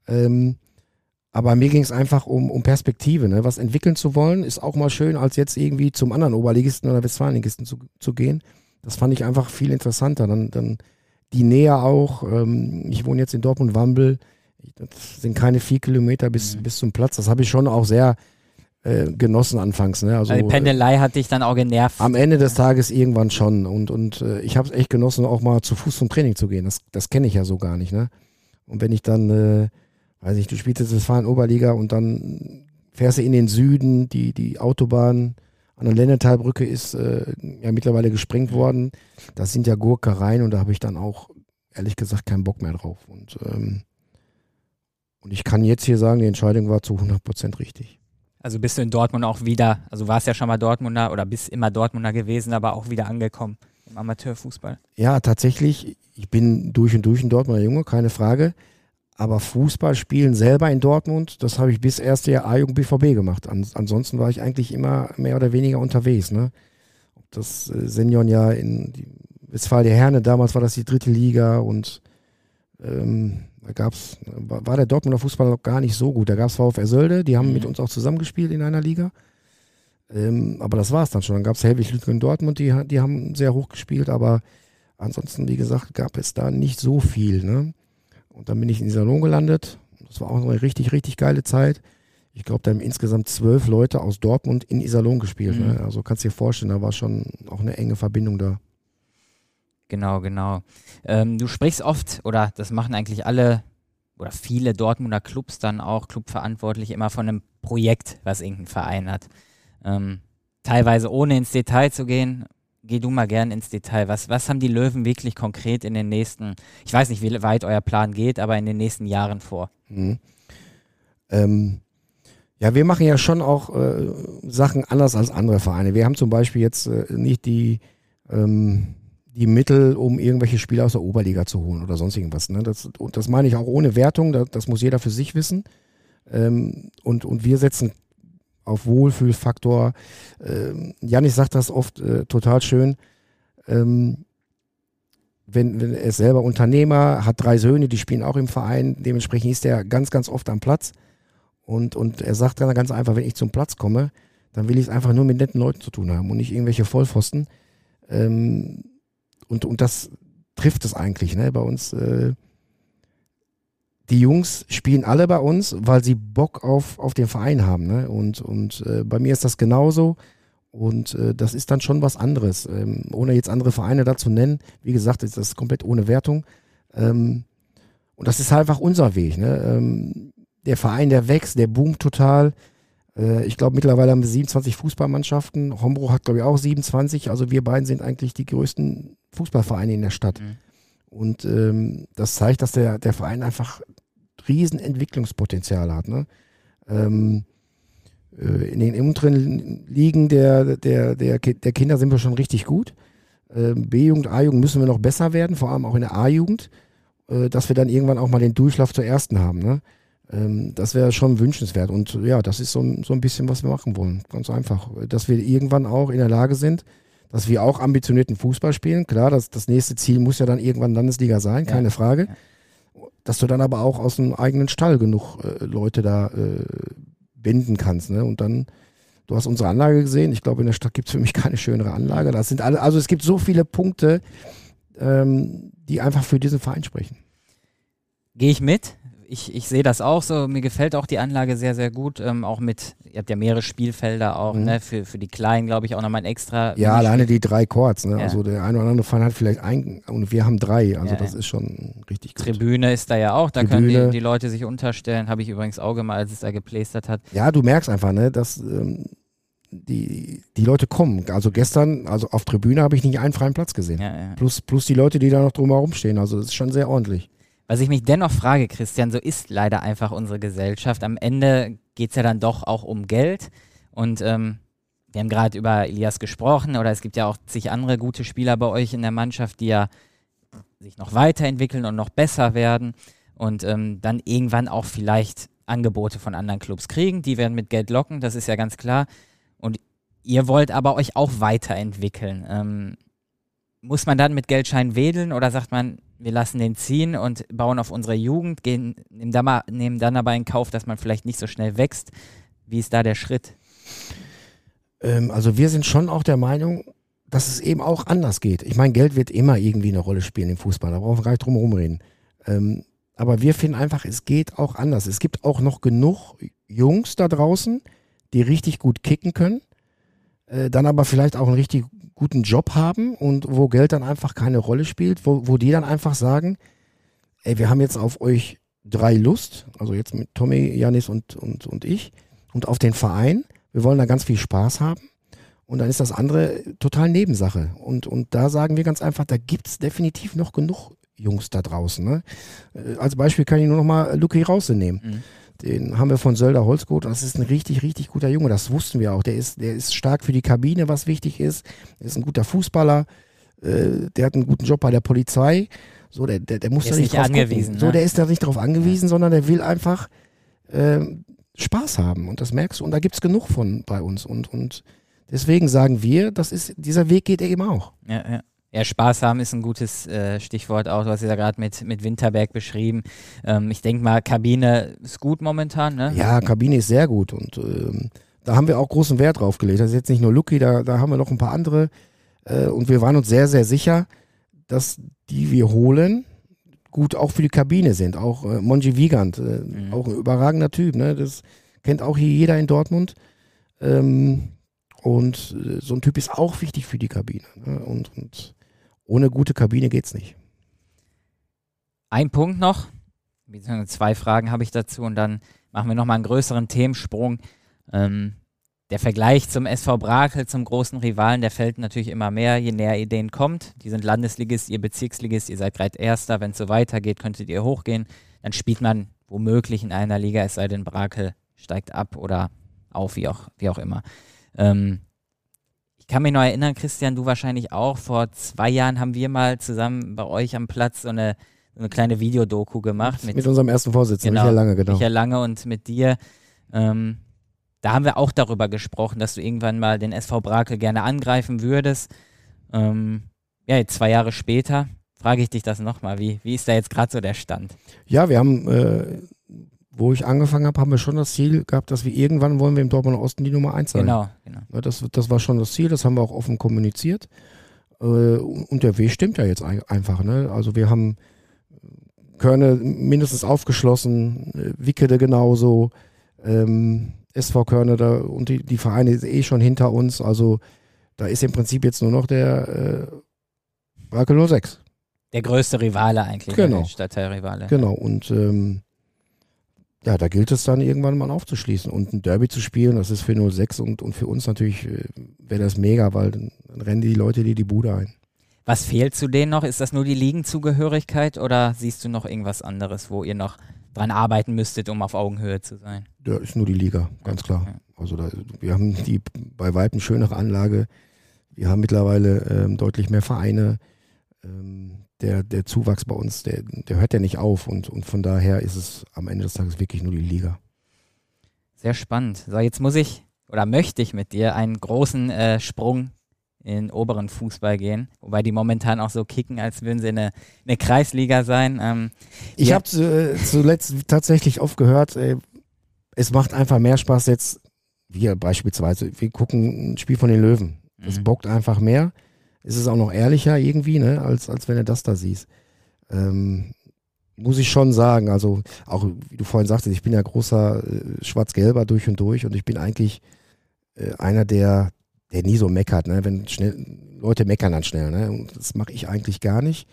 Ähm, aber mir ging es einfach um, um Perspektive. Ne? Was entwickeln zu wollen, ist auch mal schön, als jetzt irgendwie zum anderen Oberligisten oder Westfalenligisten zu, zu gehen. Das fand ich einfach viel interessanter. Dann, dann die Nähe auch. Ähm, ich wohne jetzt in Dortmund-Wambel. Das sind keine vier Kilometer bis, mhm. bis zum Platz. Das habe ich schon auch sehr äh, genossen anfangs. Ne? Also, die Pendelei hat dich dann auch genervt. Am Ende des Tages irgendwann schon. Und, und äh, ich habe es echt genossen, auch mal zu Fuß zum Training zu gehen. Das, das kenne ich ja so gar nicht. Ne? Und wenn ich dann, äh, weiß ich, du spielst jetzt Westfalen Oberliga und dann fährst du in den Süden, die, die Autobahn an der Lennetalbrücke ist äh, ja mittlerweile gesprengt mhm. worden. Das sind ja Gurkereien und da habe ich dann auch ehrlich gesagt keinen Bock mehr drauf. Und, ähm, und ich kann jetzt hier sagen, die Entscheidung war zu 100% richtig. Also bist du in Dortmund auch wieder, also warst ja schon mal Dortmunder oder bist immer Dortmunder gewesen, aber auch wieder angekommen im Amateurfußball? Ja, tatsächlich. Ich bin durch und durch ein Dortmunder Junge, keine Frage. Aber Fußball spielen selber in Dortmund, das habe ich bis erste Jahr A-Jugend BVB gemacht. An, ansonsten war ich eigentlich immer mehr oder weniger unterwegs. Ne? Das äh, Seniorenjahr in Westfalia Herne, damals war das die dritte Liga und ähm, da gab's, war, der Dortmunder Fußball noch gar nicht so gut. Da gab es VfR Sölde, die haben mhm. mit uns auch zusammengespielt in einer Liga. Ähm, aber das war es dann schon. Dann gab es Helwig Lütgen Dortmund, die, die haben sehr hoch gespielt, aber ansonsten, wie gesagt, gab es da nicht so viel. Ne? Und dann bin ich in Salon gelandet. Das war auch eine richtig, richtig geile Zeit. Ich glaube, da haben insgesamt zwölf Leute aus Dortmund in Iserlohn gespielt. Ne? Mhm. Ne? Also kannst du dir vorstellen, da war schon auch eine enge Verbindung da. Genau, genau. Ähm, du sprichst oft, oder das machen eigentlich alle oder viele Dortmunder Clubs dann auch, Clubverantwortlich, immer von einem Projekt, was irgendein Verein hat. Ähm, teilweise ohne ins Detail zu gehen, geh du mal gern ins Detail. Was, was haben die Löwen wirklich konkret in den nächsten, ich weiß nicht, wie weit euer Plan geht, aber in den nächsten Jahren vor? Mhm. Ähm, ja, wir machen ja schon auch äh, Sachen anders als andere Vereine. Wir haben zum Beispiel jetzt äh, nicht die, ähm, die Mittel, um irgendwelche Spieler aus der Oberliga zu holen oder sonst irgendwas. Ne? Das, das meine ich auch ohne Wertung, das, das muss jeder für sich wissen. Ähm, und, und wir setzen auf Wohlfühlfaktor. Ähm, Janis sagt das oft äh, total schön. Ähm, wenn, wenn er ist selber Unternehmer, hat drei Söhne, die spielen auch im Verein, dementsprechend ist er ganz, ganz oft am Platz. Und, und er sagt dann ganz einfach, wenn ich zum Platz komme, dann will ich es einfach nur mit netten Leuten zu tun haben und nicht irgendwelche Vollpfosten. Ähm, und, und das trifft es eigentlich, ne? Bei uns äh, die Jungs spielen alle bei uns, weil sie Bock auf, auf den Verein haben. Ne? Und, und äh, bei mir ist das genauso. Und äh, das ist dann schon was anderes. Ähm, ohne jetzt andere Vereine dazu nennen. Wie gesagt, ist das komplett ohne Wertung. Ähm, und das ist halt einfach unser Weg. Ne? Ähm, der Verein, der wächst, der boomt total. Äh, ich glaube, mittlerweile haben wir 27 Fußballmannschaften. Hombro hat, glaube ich, auch 27. Also wir beiden sind eigentlich die größten Fußballvereine in der Stadt. Mhm. Und ähm, das zeigt, dass der, der Verein einfach riesen Entwicklungspotenzial hat. Ne? Ähm, äh, in den unteren Ligen der, der, der, der Kinder sind wir schon richtig gut. Ähm, B-Jugend, A-Jugend müssen wir noch besser werden, vor allem auch in der A-Jugend, äh, dass wir dann irgendwann auch mal den Durchlauf zur ersten haben. Ne? Ähm, das wäre schon wünschenswert. Und ja, das ist so, so ein bisschen, was wir machen wollen. Ganz einfach. Dass wir irgendwann auch in der Lage sind, dass wir auch ambitionierten Fußball spielen. Klar, das, das nächste Ziel muss ja dann irgendwann Landesliga sein, keine ja. Frage. Ja dass du dann aber auch aus dem eigenen Stall genug äh, Leute da äh, binden kannst. Ne? Und dann, du hast unsere Anlage gesehen. Ich glaube, in der Stadt gibt es für mich [laughs] keine schönere Anlage. Das sind alle, also es gibt so viele Punkte, ähm, die einfach für diesen Verein sprechen. Gehe ich mit ich, ich sehe das auch so. Mir gefällt auch die Anlage sehr, sehr gut. Ähm, auch mit, ihr habt ja mehrere Spielfelder auch, mhm. ne? Für, für die Kleinen, glaube ich, auch nochmal ein extra. Ja, alleine die drei Chords, ne? Ja. Also der eine oder andere Verein hat vielleicht ein und wir haben drei. Also ja, das ja. ist schon richtig gut. Tribüne ist da ja auch, da Tribüne. können die, die Leute sich unterstellen. Habe ich übrigens auch gemacht, als es da geplästert hat. Ja, du merkst einfach, ne, dass. Ähm, die, die Leute kommen. Also gestern, also auf Tribüne habe ich nicht einen freien Platz gesehen. Ja, ja. Plus, plus die Leute, die da noch drumherum stehen. Also das ist schon sehr ordentlich. Was ich mich dennoch frage, Christian, so ist leider einfach unsere Gesellschaft. Am Ende geht es ja dann doch auch um Geld. Und ähm, wir haben gerade über Elias gesprochen, oder es gibt ja auch zig andere gute Spieler bei euch in der Mannschaft, die ja sich noch weiterentwickeln und noch besser werden und ähm, dann irgendwann auch vielleicht Angebote von anderen Clubs kriegen, die werden mit Geld locken, das ist ja ganz klar. Und ihr wollt aber euch auch weiterentwickeln. Ähm, muss man dann mit Geldschein wedeln oder sagt man, wir lassen den ziehen und bauen auf unsere Jugend, gehen, nehmen, dann mal, nehmen dann aber in Kauf, dass man vielleicht nicht so schnell wächst? Wie ist da der Schritt? Ähm, also wir sind schon auch der Meinung, dass es eben auch anders geht. Ich meine, Geld wird immer irgendwie eine Rolle spielen im Fußball, da brauchen wir gar nicht drum herum reden. Ähm, aber wir finden einfach, es geht auch anders. Es gibt auch noch genug Jungs da draußen, die richtig gut kicken können, äh, dann aber vielleicht auch einen richtig guten Job haben und wo Geld dann einfach keine Rolle spielt, wo, wo die dann einfach sagen, ey, wir haben jetzt auf euch drei Lust, also jetzt mit Tommy, Janis und, und, und ich, und auf den Verein. Wir wollen da ganz viel Spaß haben. Und dann ist das andere total Nebensache. Und, und da sagen wir ganz einfach, da gibt es definitiv noch genug Jungs da draußen. Ne? Äh, als Beispiel kann ich nur noch mal Luki Rause nehmen. Mhm. Den haben wir von Sölder Holzgut. Das ist ein richtig, richtig guter Junge. Das wussten wir auch. Der ist, der ist stark für die Kabine, was wichtig ist. Er ist ein guter Fußballer. Äh, der hat einen guten Job bei der Polizei. So, der, der, der muss der da nicht, nicht drauf angewiesen. Ne? So, der ist da nicht drauf angewiesen, ja. sondern der will einfach äh, Spaß haben. Und das merkst du. Und da gibt es genug von bei uns. Und, und deswegen sagen wir, das ist, dieser Weg geht eben auch. Ja, ja. Ja, Spaß haben ist ein gutes äh, Stichwort auch, was ihr da gerade mit, mit Winterberg beschrieben. Ähm, ich denke mal, Kabine ist gut momentan, ne? Ja, Kabine ist sehr gut und ähm, da haben wir auch großen Wert drauf gelegt. Das ist jetzt nicht nur Lucky, da, da haben wir noch ein paar andere äh, und wir waren uns sehr, sehr sicher, dass die wir holen, gut auch für die Kabine sind. Auch äh, Monji Wiegand, äh, mhm. auch ein überragender Typ, ne? Das kennt auch hier jeder in Dortmund. Ähm, und äh, so ein Typ ist auch wichtig für die Kabine. Ne? Und, und ohne gute Kabine geht's nicht. Ein Punkt noch, beziehungsweise zwei Fragen habe ich dazu und dann machen wir nochmal einen größeren Themensprung. Ähm, der Vergleich zum SV Brakel, zum großen Rivalen, der fällt natürlich immer mehr, je näher ihr denen kommt. Die sind Landesligist, ihr Bezirksligist, ihr seid gerade Erster. Wenn es so weitergeht, könntet ihr hochgehen. Dann spielt man womöglich in einer Liga, es sei denn, Brakel steigt ab oder auf, wie auch, wie auch immer. Ähm, ich kann mich noch erinnern, Christian, du wahrscheinlich auch. Vor zwei Jahren haben wir mal zusammen bei euch am Platz so eine, so eine kleine Videodoku gemacht. Mit, mit unserem ersten Vorsitzenden, genau, Michael Lange, genau. Michael Lange und mit dir. Ähm, da haben wir auch darüber gesprochen, dass du irgendwann mal den SV Brakel gerne angreifen würdest. Ähm, ja, jetzt zwei Jahre später frage ich dich das nochmal. Wie, wie ist da jetzt gerade so der Stand? Ja, wir haben äh, wo ich angefangen habe, haben wir schon das Ziel gehabt, dass wir irgendwann wollen wir im Dortmunder Osten die Nummer 1 sein. Genau, genau. Ja, das, das war schon das Ziel, das haben wir auch offen kommuniziert. Äh, und der Weg stimmt ja jetzt einfach. Ne? Also wir haben Körne mindestens aufgeschlossen, äh, Wickede genauso, ähm, SV Körne da und die, die Vereine ist eh schon hinter uns. Also da ist im Prinzip jetzt nur noch der äh, Brakel 06. Der größte Rivale eigentlich, genau. der Stadtteilrivale. Genau, und ähm, ja, da gilt es dann irgendwann mal aufzuschließen und ein Derby zu spielen. Das ist für 06 und, und für uns natürlich äh, wäre das mega, weil dann, dann rennen die Leute dir die Bude ein. Was fehlt zu denen noch? Ist das nur die Ligenzugehörigkeit oder siehst du noch irgendwas anderes, wo ihr noch dran arbeiten müsstet, um auf Augenhöhe zu sein? Ja, ist nur die Liga, ganz klar. Also da, wir haben die bei weitem schönere Anlage. Wir haben mittlerweile ähm, deutlich mehr Vereine. Ähm, der, der Zuwachs bei uns, der, der hört ja nicht auf und, und von daher ist es am Ende des Tages wirklich nur die Liga. Sehr spannend. So, jetzt muss ich oder möchte ich mit dir einen großen äh, Sprung in oberen Fußball gehen, wobei die momentan auch so kicken, als würden sie eine, eine Kreisliga sein. Ähm, ich habe äh, zuletzt tatsächlich oft gehört, ey, es macht einfach mehr Spaß jetzt, wir beispielsweise, wir gucken ein Spiel von den Löwen. Es mhm. bockt einfach mehr ist es auch noch ehrlicher irgendwie, ne, als, als wenn du das da siehst. Ähm, muss ich schon sagen, also auch wie du vorhin sagtest, ich bin ja großer äh, Schwarz-Gelber durch und durch und ich bin eigentlich äh, einer, der, der nie so meckert, ne? Wenn schnell, Leute meckern dann schnell, ne? Und das mache ich eigentlich gar nicht.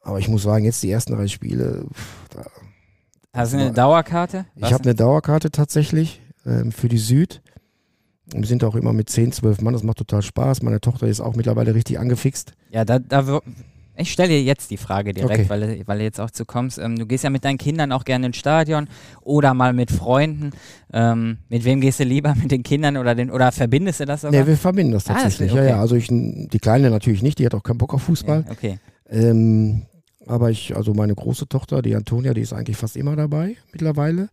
Aber ich muss sagen, jetzt die ersten drei Spiele. Pff, da, Hast du eine Dauerkarte? Was ich habe eine Dauerkarte tatsächlich ähm, für die Süd. Wir sind auch immer mit 10, 12 Mann, das macht total Spaß. Meine Tochter ist auch mittlerweile richtig angefixt. Ja, da, da ich stelle dir jetzt die Frage direkt, okay. weil, weil du jetzt auch zu kommst. Ähm, du gehst ja mit deinen Kindern auch gerne ins Stadion oder mal mit Freunden. Ähm, mit wem gehst du lieber? [laughs] Mit den Kindern oder den oder verbindest du das sogar? Nee, wir verbinden das tatsächlich. Ah, das, okay. Ja, ja. Also ich, die Kleine natürlich nicht, die hat auch keinen Bock auf Fußball. Ja, okay. Ähm, aber ich, also meine große Tochter, die Antonia, die ist eigentlich fast immer dabei mittlerweile.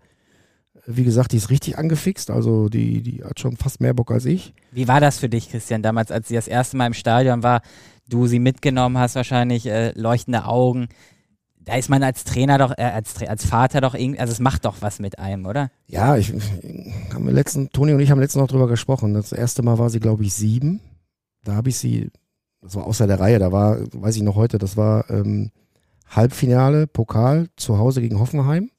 Wie gesagt, die ist richtig angefixt, also die, die hat schon fast mehr Bock als ich. Wie war das für dich, Christian, damals, als sie das erste Mal im Stadion war? Du sie mitgenommen hast, wahrscheinlich äh, leuchtende Augen. Da ist man als Trainer doch, äh, als, als Vater doch irgendwie, also es macht doch was mit einem, oder? Ja, ich, haben wir letzten, Toni und ich haben letztens noch drüber gesprochen. Das erste Mal war sie, glaube ich, sieben. Da habe ich sie, das war außer der Reihe, da war, weiß ich noch heute, das war ähm, Halbfinale, Pokal, zu Hause gegen Hoffenheim.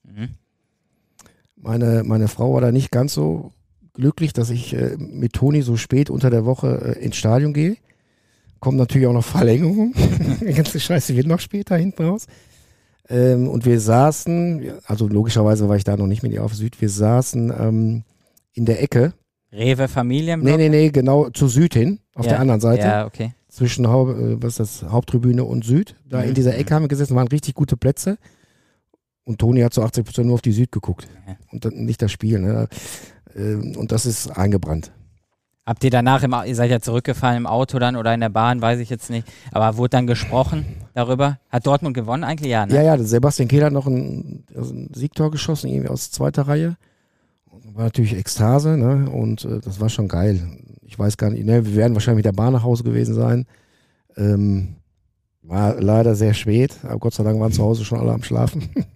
Meine, meine Frau war da nicht ganz so glücklich, dass ich äh, mit Toni so spät unter der Woche äh, ins Stadion gehe. Kommt natürlich auch noch Verlängerung. [laughs] Die ganze Scheiße wird noch später hinten raus. Ähm, und wir saßen, also logischerweise war ich da noch nicht mit ihr auf Süd, wir saßen ähm, in der Ecke. Rewe Familien? Nee, nee, nee, genau zu Süd hin, auf ja. der anderen Seite. Ja, okay. Zwischen Haupt, äh, was ist das, Haupttribüne und Süd. Da mhm. in dieser Ecke haben wir gesessen, waren richtig gute Plätze. Und Toni hat zu 80 Prozent nur auf die Süd geguckt. Ja. Und dann nicht das Spiel. Ne? Ähm, und das ist eingebrannt. Habt ihr danach, im, ihr seid ja zurückgefallen im Auto dann oder in der Bahn, weiß ich jetzt nicht, aber wurde dann gesprochen darüber? Hat Dortmund gewonnen eigentlich? Ja, ne? ja, ja, Sebastian Kehl hat noch ein, also ein Siegtor geschossen, irgendwie aus zweiter Reihe. War natürlich Ekstase, ne? Und äh, das war schon geil. Ich weiß gar nicht, ne? wir werden wahrscheinlich mit der Bahn nach Hause gewesen sein. Ähm, war leider sehr spät, aber Gott sei Dank waren zu Hause schon alle am Schlafen. [laughs]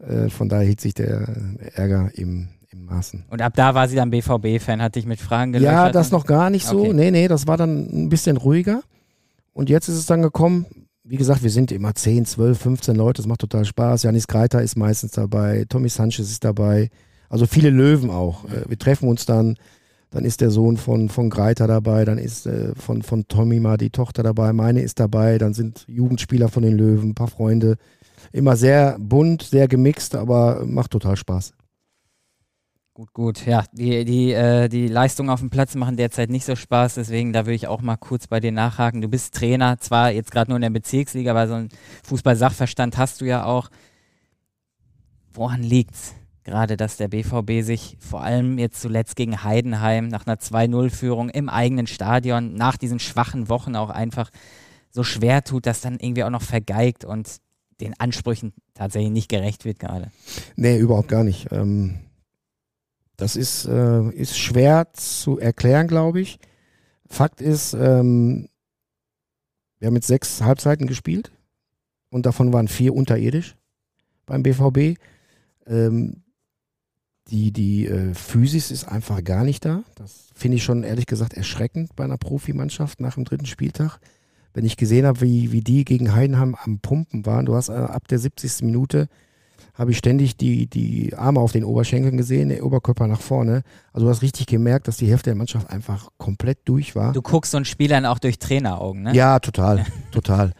äh, von daher hielt sich der Ärger im im Maßen. Und ab da war sie dann BVB-Fan, hat dich mit Fragen gelöchert? Ja, das noch gar nicht so. Okay. Nee, nee, das war dann ein bisschen ruhiger. Und jetzt ist es dann gekommen, wie gesagt, wir sind immer 10, 12, 15 Leute, das macht total Spaß. Janis Greiter ist meistens dabei, Tommy Sanchez ist dabei, also viele Löwen auch. Äh, wir treffen uns dann, dann ist der Sohn von, von Greiter dabei, dann ist äh, von, von Tommy mal die Tochter dabei, meine ist dabei, dann sind Jugendspieler von den Löwen, ein paar Freunde. Immer sehr bunt, sehr gemixt, aber macht total Spaß. Gut, gut. Ja, die, die, äh, die Leistungen auf dem Platz machen derzeit nicht so Spaß, deswegen da würde ich auch mal kurz bei dir nachhaken. Du bist Trainer, zwar jetzt gerade nur in der Bezirksliga, aber so ein Fußball-Sachverstand hast du ja auch. Woran liegt's? Gerade, dass der BVB sich vor allem jetzt zuletzt gegen Heidenheim nach einer 2-0-Führung im eigenen Stadion, nach diesen schwachen Wochen auch einfach so schwer tut, dass dann irgendwie auch noch vergeigt und den Ansprüchen tatsächlich nicht gerecht wird gerade. Nee, überhaupt gar nicht. Ähm das ist, äh, ist schwer zu erklären, glaube ich. Fakt ist, ähm, wir haben jetzt sechs Halbzeiten gespielt und davon waren vier unterirdisch beim BVB. Ähm, die die äh, Physis ist einfach gar nicht da. Das finde ich schon ehrlich gesagt erschreckend bei einer Profimannschaft nach dem dritten Spieltag. Wenn ich gesehen habe, wie, wie die gegen Heidenheim am Pumpen waren, du hast äh, ab der 70. Minute habe ich ständig die, die Arme auf den Oberschenkeln gesehen, der Oberkörper nach vorne. Also du hast richtig gemerkt, dass die Hälfte der Mannschaft einfach komplett durch war. Du guckst so einen Spielern auch durch Traineraugen, ne? Ja, total, [laughs] total.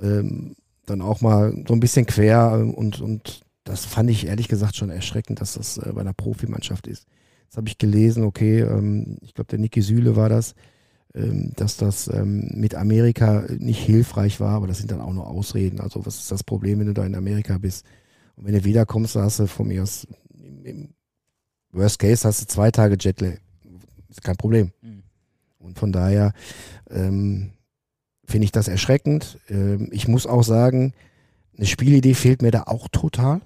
Ähm, dann auch mal so ein bisschen quer ähm, und, und das fand ich ehrlich gesagt schon erschreckend, dass das äh, bei einer Profimannschaft ist. Jetzt habe ich gelesen, okay, ähm, ich glaube, der Niki Süle war das, dass das ähm, mit Amerika nicht hilfreich war, aber das sind dann auch nur Ausreden. Also was ist das Problem, wenn du da in Amerika bist? Und wenn du wiederkommst, hast du von mir aus, im Worst Case hast du zwei Tage Jetlag. Ist kein Problem. Mhm. Und von daher ähm, finde ich das erschreckend. Ähm, ich muss auch sagen, eine Spielidee fehlt mir da auch total.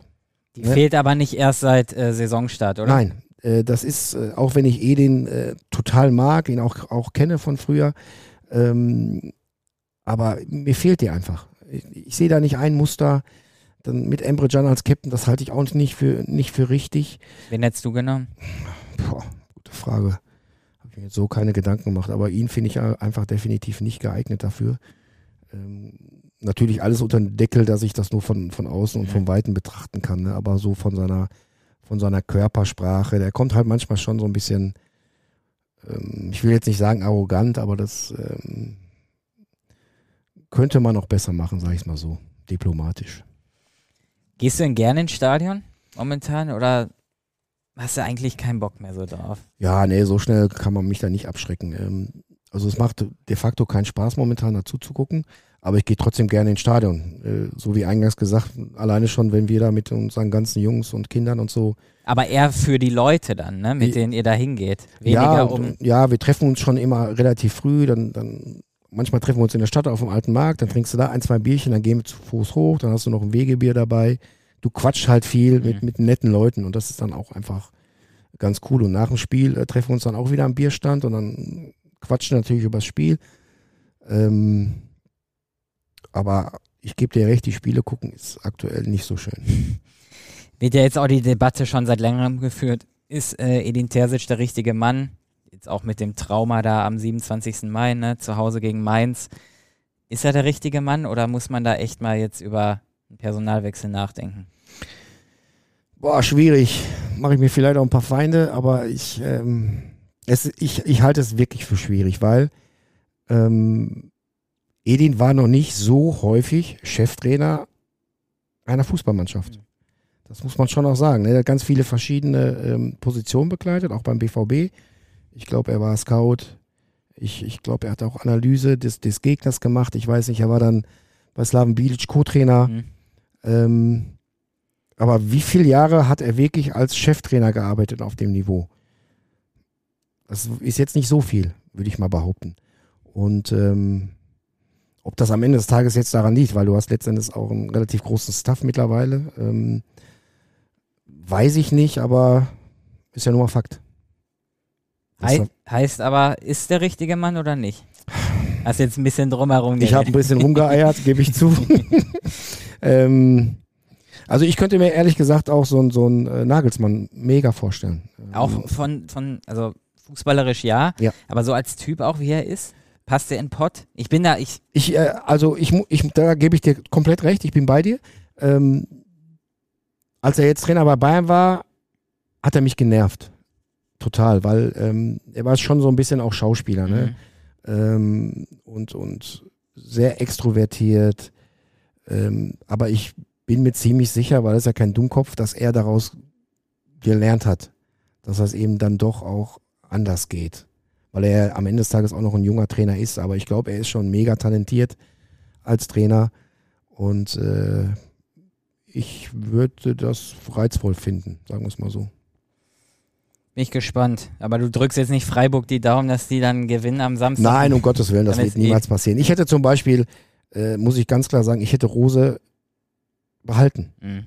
Die ne? fehlt aber nicht erst seit äh, Saisonstart, oder? Nein, das ist, äh, auch wenn ich eh den äh, total mag, ihn auch, auch kenne von früher, ähm, aber mir fehlt die einfach. Ich, ich sehe da nicht ein Muster. Dann mit Emre Can als Captain, das halte ich auch nicht für, nicht für richtig. Wen hättest du genommen? Boah, gute Frage. Habe ich mir jetzt so keine Gedanken gemacht, aber ihn finde ich einfach definitiv nicht geeignet dafür. Ähm, natürlich alles unter dem Deckel, dass ich das nur von, von außen und von Weitem betrachten kann, ne? aber so von seiner, von seiner Körpersprache, der kommt halt manchmal schon so ein bisschen, ähm, ich will jetzt nicht sagen arrogant, aber das ähm, könnte man auch besser machen, sage ich es mal so, diplomatisch. Gehst du denn gerne ins Stadion momentan oder hast du eigentlich keinen Bock mehr so drauf? Ja, nee, so schnell kann man mich da nicht abschrecken. Ähm, also es macht de facto keinen Spaß momentan dazu zu gucken, aber ich gehe trotzdem gerne ins Stadion. Äh, so wie eingangs gesagt, alleine schon, wenn wir da mit unseren ganzen Jungs und Kindern und so. Aber eher für die Leute dann, ne, mit denen ihr da hingeht. Weniger ja, um. Ja, wir treffen uns schon immer relativ früh, dann, dann manchmal treffen wir uns in der Stadt auf dem alten Markt, dann trinkst du da ein, zwei Bierchen, dann gehen wir zu Fuß hoch, dann hast du noch ein Wegebier dabei. Du quatschst halt viel mhm. mit, mit netten Leuten und das ist dann auch einfach ganz cool. Und nach dem Spiel äh, treffen wir uns dann auch wieder am Bierstand und dann quatschen natürlich über das Spiel. Ähm, aber ich gebe dir recht, die Spiele gucken ist aktuell nicht so schön. [laughs] Wird ja jetzt auch die Debatte schon seit längerem geführt. Ist äh, Edin Terzic der richtige Mann? Jetzt auch mit dem Trauma da am 27. Mai, ne, zu Hause gegen Mainz. Ist er der richtige Mann oder muss man da echt mal jetzt über einen Personalwechsel nachdenken? Boah, schwierig. Mache ich mir vielleicht auch ein paar Feinde, aber ich, ähm, es, ich, ich halte es wirklich für schwierig, weil ähm, Edin war noch nicht so häufig Cheftrainer einer Fußballmannschaft. Mhm. Das muss man schon auch sagen. Ne? Er hat ganz viele verschiedene ähm, Positionen begleitet, auch beim BVB. Ich glaube, er war Scout. Ich, ich glaube, er hat auch Analyse des, des Gegners gemacht. Ich weiß nicht, er war dann bei Slaven Bilic Co-Trainer. Mhm. Ähm, aber wie viele Jahre hat er wirklich als Cheftrainer gearbeitet auf dem Niveau? Das ist jetzt nicht so viel, würde ich mal behaupten. Und ähm, ob das am Ende des Tages jetzt daran liegt, weil du hast letztendlich auch einen relativ großen Staff mittlerweile, ähm, weiß ich nicht, aber ist ja nur mal Fakt. He heißt aber, ist der richtige Mann oder nicht? Hast jetzt ein bisschen drumherum Ich habe ein bisschen rumgeeiert, gebe ich zu. [laughs] ähm, also ich könnte mir ehrlich gesagt auch so, so einen äh, Nagelsmann mega vorstellen. Auch von, von, also fußballerisch ja, ja, aber so als Typ auch, wie er ist? Passt der in Pott? Ich bin da, ich. Ich, äh, also ich, ich, da gebe ich dir komplett recht, ich bin bei dir. Ähm, als er jetzt Trainer bei Bayern war, hat er mich genervt. Total, weil ähm, er war schon so ein bisschen auch Schauspieler, ne? Mhm. Ähm, und, und sehr extrovertiert. Ähm, aber ich bin mir ziemlich sicher, weil er ist ja kein Dummkopf, dass er daraus gelernt hat, dass das eben dann doch auch anders geht weil er am Ende des Tages auch noch ein junger Trainer ist. Aber ich glaube, er ist schon mega talentiert als Trainer und äh, ich würde das reizvoll finden, sagen wir es mal so. Bin ich gespannt. Aber du drückst jetzt nicht Freiburg die Daumen, dass die dann gewinnen am Samstag. Nein, um [laughs] Gottes Willen, das wird niemals passieren. Ich hätte zum Beispiel, äh, muss ich ganz klar sagen, ich hätte Rose behalten. Mhm.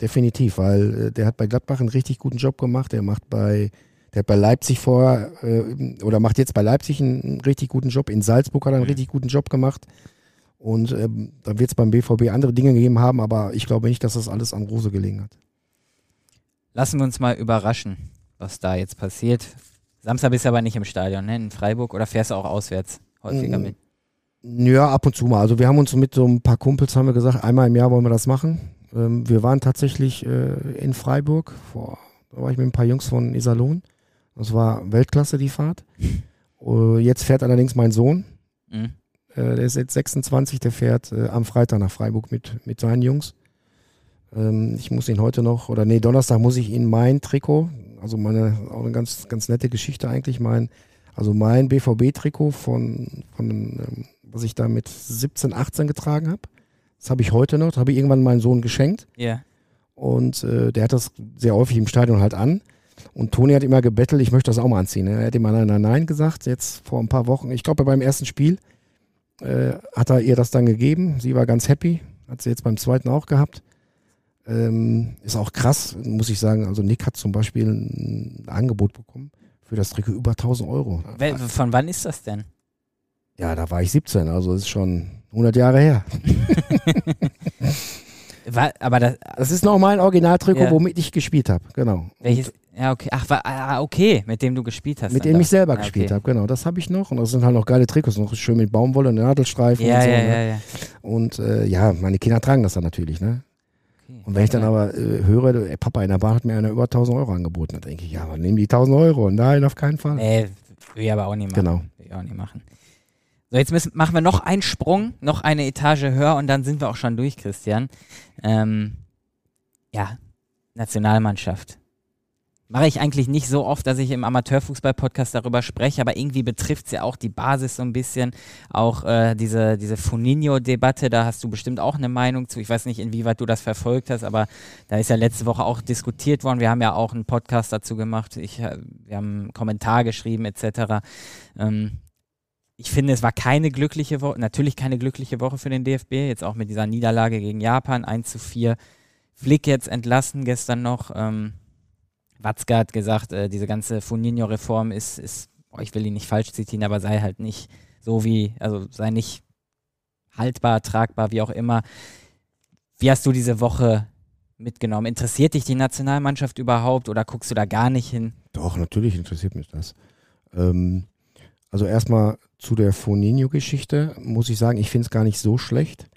Definitiv, weil äh, der hat bei Gladbach einen richtig guten Job gemacht. Der macht bei der hat bei Leipzig vor äh, oder macht jetzt bei Leipzig einen, richtig guten Job. In Salzburg hat er einen mhm. richtig guten Job gemacht. Und ähm, da wird es beim BVB andere Dinge gegeben haben, aber ich glaube nicht, dass das alles an Rose gelegen hat. Lassen wir uns mal überraschen, was da jetzt passiert. Samstag bist du aber nicht im Stadion, ne? In Freiburg oder fährst du auch auswärts häufiger mit? Ja, ab und zu mal. Also wir haben uns mit so ein paar Kumpels haben wir gesagt, einmal im Jahr wollen wir das machen. Ähm, wir waren tatsächlich äh, in Freiburg, vor, da war ich mit ein paar Jungs von Iserlohn. Das war Weltklasse, die Fahrt. Uh, [laughs] jetzt fährt allerdings mein Sohn. Mhm. Uh, der ist jetzt 26, der fährt uh, am Freitag nach Freiburg mit, mit seinen Jungs. Ähm, ich muss ihn heute noch, oder nee, Donnerstag muss ich ihn mein Trikot, also meine, auch eine ganz, ganz nette Geschichte eigentlich, mein, also mein BVB-Trikot von, von ähm, was ich da mit 17, 18 getragen habe. Das habe ich heute noch, das habe ich irgendwann meinem Sohn geschenkt. Ja. Yeah. Und äh, der hat das sehr häufig im Stadion halt an. Und Toni hat immer gebettelt, ich möchte das auch mal anziehen. Er hat immer nein, nein gesagt, jetzt vor ein paar Wochen. Ich glaube, beim ersten Spiel äh, hat er ihr das dann gegeben. Sie war ganz happy. Hat sie jetzt beim zweiten auch gehabt. Ähm, ist auch krass, muss ich sagen. Also Nick hat zum Beispiel ein Angebot bekommen für das Trikot über 1000 Euro. Von wann ist das denn? Ja, da war ich 17, also ist schon 100 Jahre her. [laughs] war, aber das, das ist noch mein Originaltrikot, ja. womit ich gespielt habe, genau. Welches? Ja, okay. Ach, war, ah, okay, mit dem du gespielt hast. Mit dem ich selber ja, gespielt okay. habe, genau. Das habe ich noch. Und das sind halt noch geile Trikots, noch schön mit Baumwolle und Nadelstreifen ja, und so. Ja, ne? ja, ja. Und äh, ja, meine Kinder tragen das dann natürlich, ne? Okay. Und wenn ich dann aber äh, höre, ey, Papa in der Bahn hat mir einer über 1000 Euro angeboten, dann denke ich, ja, aber nehmen die 1000 Euro. Nein, auf keinen Fall. Nee, will ich aber auch nicht machen. Genau. Will ich auch nicht machen. So, jetzt müssen, machen wir noch einen Sprung, noch eine Etage höher und dann sind wir auch schon durch, Christian. Ähm, ja, Nationalmannschaft mache ich eigentlich nicht so oft, dass ich im Amateurfußball-Podcast darüber spreche, aber irgendwie betrifft es ja auch die Basis so ein bisschen, auch äh, diese, diese Funinho-Debatte, da hast du bestimmt auch eine Meinung zu. Ich weiß nicht, inwieweit du das verfolgt hast, aber da ist ja letzte Woche auch diskutiert worden. Wir haben ja auch einen Podcast dazu gemacht. Ich, äh, wir haben einen Kommentar geschrieben etc. Ähm, ich finde, es war keine glückliche Woche, natürlich keine glückliche Woche für den DFB, jetzt auch mit dieser Niederlage gegen Japan, 1 zu 4. Flick jetzt entlassen gestern noch. Ähm, Watzke hat gesagt, äh, diese ganze Funinho-Reform ist, ist oh, ich will ihn nicht falsch zitieren, aber sei halt nicht so wie, also sei nicht haltbar, tragbar, wie auch immer. Wie hast du diese Woche mitgenommen? Interessiert dich die Nationalmannschaft überhaupt oder guckst du da gar nicht hin? Doch, natürlich interessiert mich das. Ähm, also erstmal zu der Foninho-Geschichte muss ich sagen, ich finde es gar nicht so schlecht,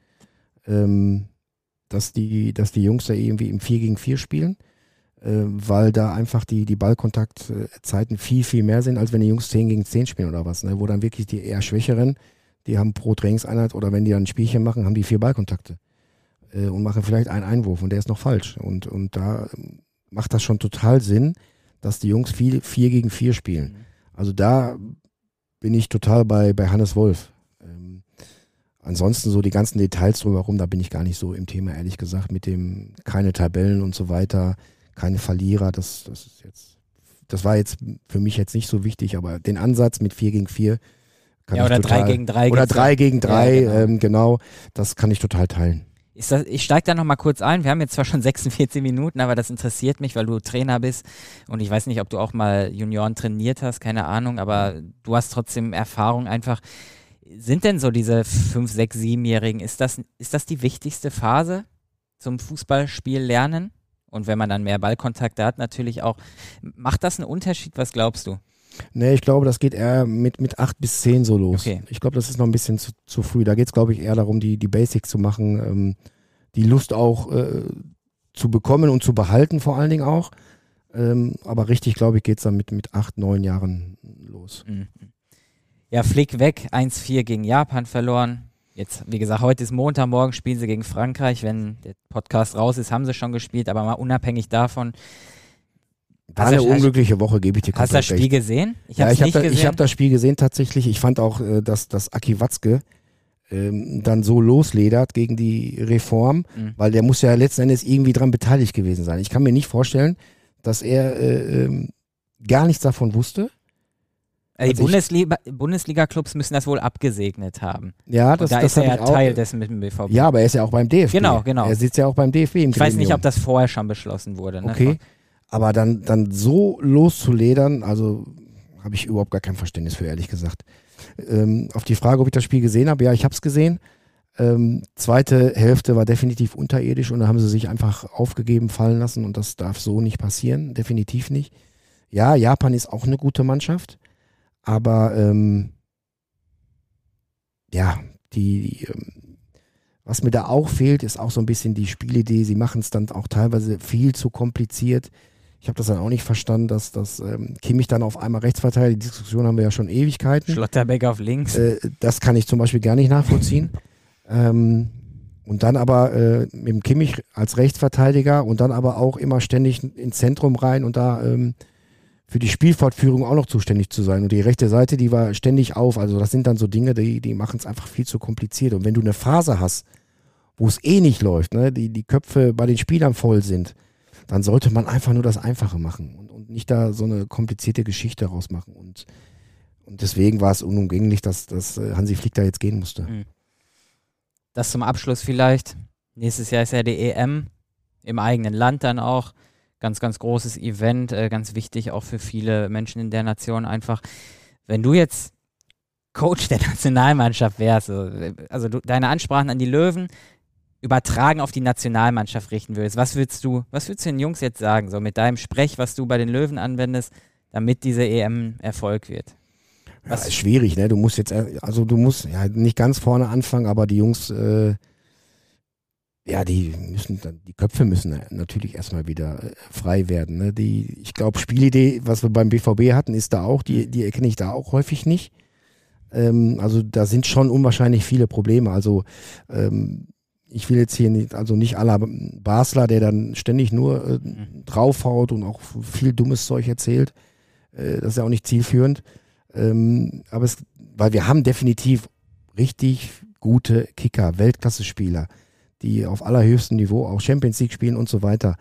ähm, dass, die, dass die Jungs da irgendwie im 4 gegen 4 spielen, äh, weil da einfach die, die Ballkontaktzeiten viel, viel mehr sind, als wenn die Jungs 10 gegen 10 spielen oder was, ne? wo dann wirklich die eher Schwächeren, die haben pro Trainingseinheit oder wenn die dann ein Spielchen machen, haben die vier Ballkontakte äh, und machen vielleicht einen Einwurf und der ist noch falsch. Und, und da macht das schon total Sinn, dass die Jungs viel, vier gegen vier spielen. Mhm. Also da bin ich total bei, bei Hannes Wolf. Ähm, ansonsten so die ganzen Details drumherum, da bin ich gar nicht so im Thema, ehrlich gesagt, mit dem keine Tabellen und so weiter, keine Verlierer, das, das ist jetzt, das war jetzt für mich jetzt nicht so wichtig, aber den Ansatz mit 4 gegen 4 kann ja, ich oder total, 3 gegen 3. Oder 3 gegen 3, ja, genau. Ähm, genau, das kann ich total teilen. Das, ich steige da nochmal kurz ein. Wir haben jetzt zwar schon [laughs] 46 Minuten, aber das interessiert mich, weil du Trainer bist und ich weiß nicht, ob du auch mal Junioren trainiert hast, keine Ahnung, aber du hast trotzdem Erfahrung einfach. Sind denn so diese 5, 6, 7-Jährigen, ist das, ist das die wichtigste Phase zum Fußballspiel lernen? Und wenn man dann mehr Ballkontakte hat, natürlich auch. Macht das einen Unterschied? Was glaubst du? Nee, ich glaube, das geht eher mit, mit 8 bis 10 so los. Okay. Ich glaube, das ist noch ein bisschen zu, zu früh. Da geht es, glaube ich, eher darum, die, die Basics zu machen, ähm, die Lust auch äh, zu bekommen und zu behalten, vor allen Dingen auch. Ähm, aber richtig, glaube ich, geht es dann mit, mit 8, 9 Jahren los. Mhm. Ja, Flick weg, 1-4 gegen Japan verloren. Jetzt, wie gesagt, heute ist Montag, morgen spielen sie gegen Frankreich. Wenn der Podcast raus ist, haben sie schon gespielt, aber mal unabhängig davon, war eine unglückliche Woche, gebe ich dir Hast du das Spiel recht. gesehen? Ich ja, ich habe da, hab das Spiel gesehen tatsächlich. Ich fand auch, äh, dass, dass Aki Watzke ähm, dann so losledert gegen die Reform, mhm. weil der muss ja letzten Endes irgendwie dran beteiligt gewesen sein. Ich kann mir nicht vorstellen, dass er äh, ähm, gar nichts davon wusste. Also die Bundesliga, Bundesliga-Clubs müssen das wohl abgesegnet haben. Ja, das, Und da das ist er ja Teil dessen mit dem BVB. Ja, aber er ist ja auch beim DFB. Genau, genau. Er sitzt ja auch beim DFB im Ich weiß nicht, ob das vorher schon beschlossen wurde. Ne? Okay. Aber dann, dann so loszuledern, also habe ich überhaupt gar kein Verständnis für, ehrlich gesagt. Ähm, auf die Frage, ob ich das Spiel gesehen habe, ja, ich habe es gesehen. Ähm, zweite Hälfte war definitiv unterirdisch und da haben sie sich einfach aufgegeben, fallen lassen und das darf so nicht passieren, definitiv nicht. Ja, Japan ist auch eine gute Mannschaft, aber ähm, ja, die, die ähm, was mir da auch fehlt, ist auch so ein bisschen die Spielidee. Sie machen es dann auch teilweise viel zu kompliziert. Ich habe das dann auch nicht verstanden, dass, dass ähm, Kimmich dann auf einmal rechts verteilt. Die Diskussion haben wir ja schon Ewigkeiten. Schlotterbeck auf links. Äh, das kann ich zum Beispiel gar nicht nachvollziehen. [laughs] ähm, und dann aber äh, mit dem Kimmich als Rechtsverteidiger und dann aber auch immer ständig ins Zentrum rein und da ähm, für die Spielfortführung auch noch zuständig zu sein. Und die rechte Seite, die war ständig auf. Also das sind dann so Dinge, die, die machen es einfach viel zu kompliziert. Und wenn du eine Phase hast, wo es eh nicht läuft, ne, die, die Köpfe bei den Spielern voll sind, dann sollte man einfach nur das Einfache machen und, und nicht da so eine komplizierte Geschichte rausmachen. Und, und deswegen war es unumgänglich, dass, dass äh, Hansi Flick da jetzt gehen musste. Mhm. Das zum Abschluss vielleicht. Nächstes Jahr ist ja die EM im eigenen Land dann auch. Ganz, ganz großes Event, äh, ganz wichtig auch für viele Menschen in der Nation einfach. Wenn du jetzt Coach der [laughs] Nationalmannschaft wärst, also du, deine Ansprachen an die Löwen, übertragen auf die Nationalmannschaft richten würdest, was würdest du, was würdest du den Jungs jetzt sagen, so mit deinem Sprech, was du bei den Löwen anwendest, damit diese EM Erfolg wird? Was ja, ist schwierig, ne? Du musst jetzt, also du musst ja nicht ganz vorne anfangen, aber die Jungs, äh, ja, die müssen, die Köpfe müssen natürlich erstmal wieder äh, frei werden. Ne? Die, ich glaube, Spielidee, was wir beim BVB hatten, ist da auch, die, die erkenne ich da auch häufig nicht. Ähm, also da sind schon unwahrscheinlich viele Probleme. Also ähm, ich will jetzt hier nicht, also nicht aller Basler, der dann ständig nur äh, mhm. draufhaut und auch viel dummes Zeug erzählt. Äh, das ist ja auch nicht zielführend. Ähm, aber es, weil wir haben definitiv richtig gute Kicker, Weltklasse-Spieler, die auf allerhöchstem Niveau auch Champions League spielen und so weiter.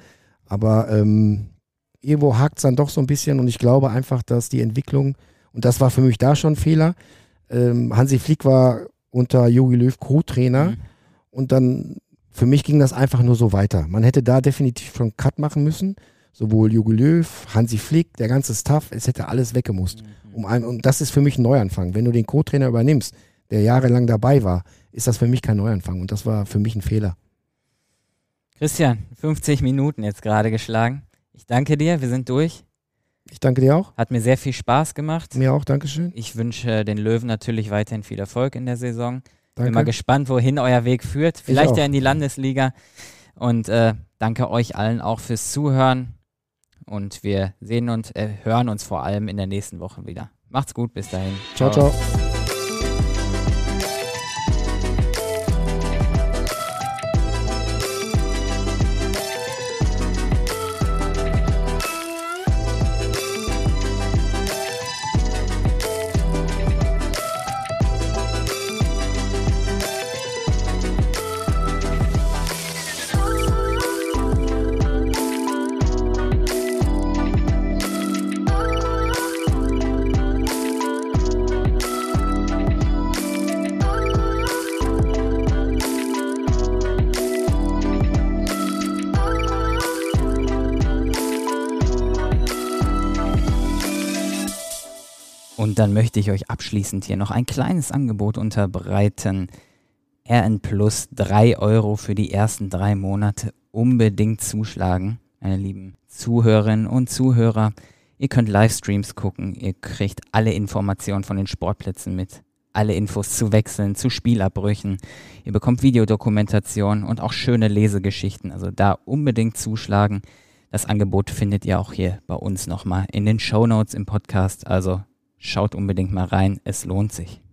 Aber ähm, irgendwo hakt es dann doch so ein bisschen und ich glaube einfach, dass die Entwicklung, und das war für mich da schon ein Fehler, ähm, Hansi Flick war unter Jogi Löw Co-Trainer. Mhm und dann, für mich ging das einfach nur so weiter. Man hätte da definitiv schon Cut machen müssen, sowohl Jogi Löw, Hansi Flick, der ganze Staff, es hätte alles weggemusst. Mhm. Um ein, und das ist für mich ein Neuanfang. Wenn du den Co-Trainer übernimmst, der jahrelang dabei war, ist das für mich kein Neuanfang. Und das war für mich ein Fehler. Christian, 50 Minuten jetzt gerade geschlagen. Ich danke dir, wir sind durch. Ich danke dir auch. Hat mir sehr viel Spaß gemacht. Mir auch, Dankeschön. Ich wünsche den Löwen natürlich weiterhin viel Erfolg in der Saison. Danke. Bin mal gespannt, wohin euer Weg führt. Vielleicht ja in die Landesliga. Und äh, danke euch allen auch fürs Zuhören. Und wir sehen und äh, hören uns vor allem in der nächsten Woche wieder. Macht's gut, bis dahin. ciao. ciao. ciao. Dann möchte ich euch abschließend hier noch ein kleines Angebot unterbreiten. RN Plus 3 Euro für die ersten drei Monate unbedingt zuschlagen, meine lieben Zuhörerinnen und Zuhörer. Ihr könnt Livestreams gucken, ihr kriegt alle Informationen von den Sportplätzen mit, alle Infos zu Wechseln, zu Spielabbrüchen. Ihr bekommt Videodokumentation und auch schöne Lesegeschichten. Also da unbedingt zuschlagen. Das Angebot findet ihr auch hier bei uns nochmal in den Show Notes im Podcast. Also Schaut unbedingt mal rein, es lohnt sich.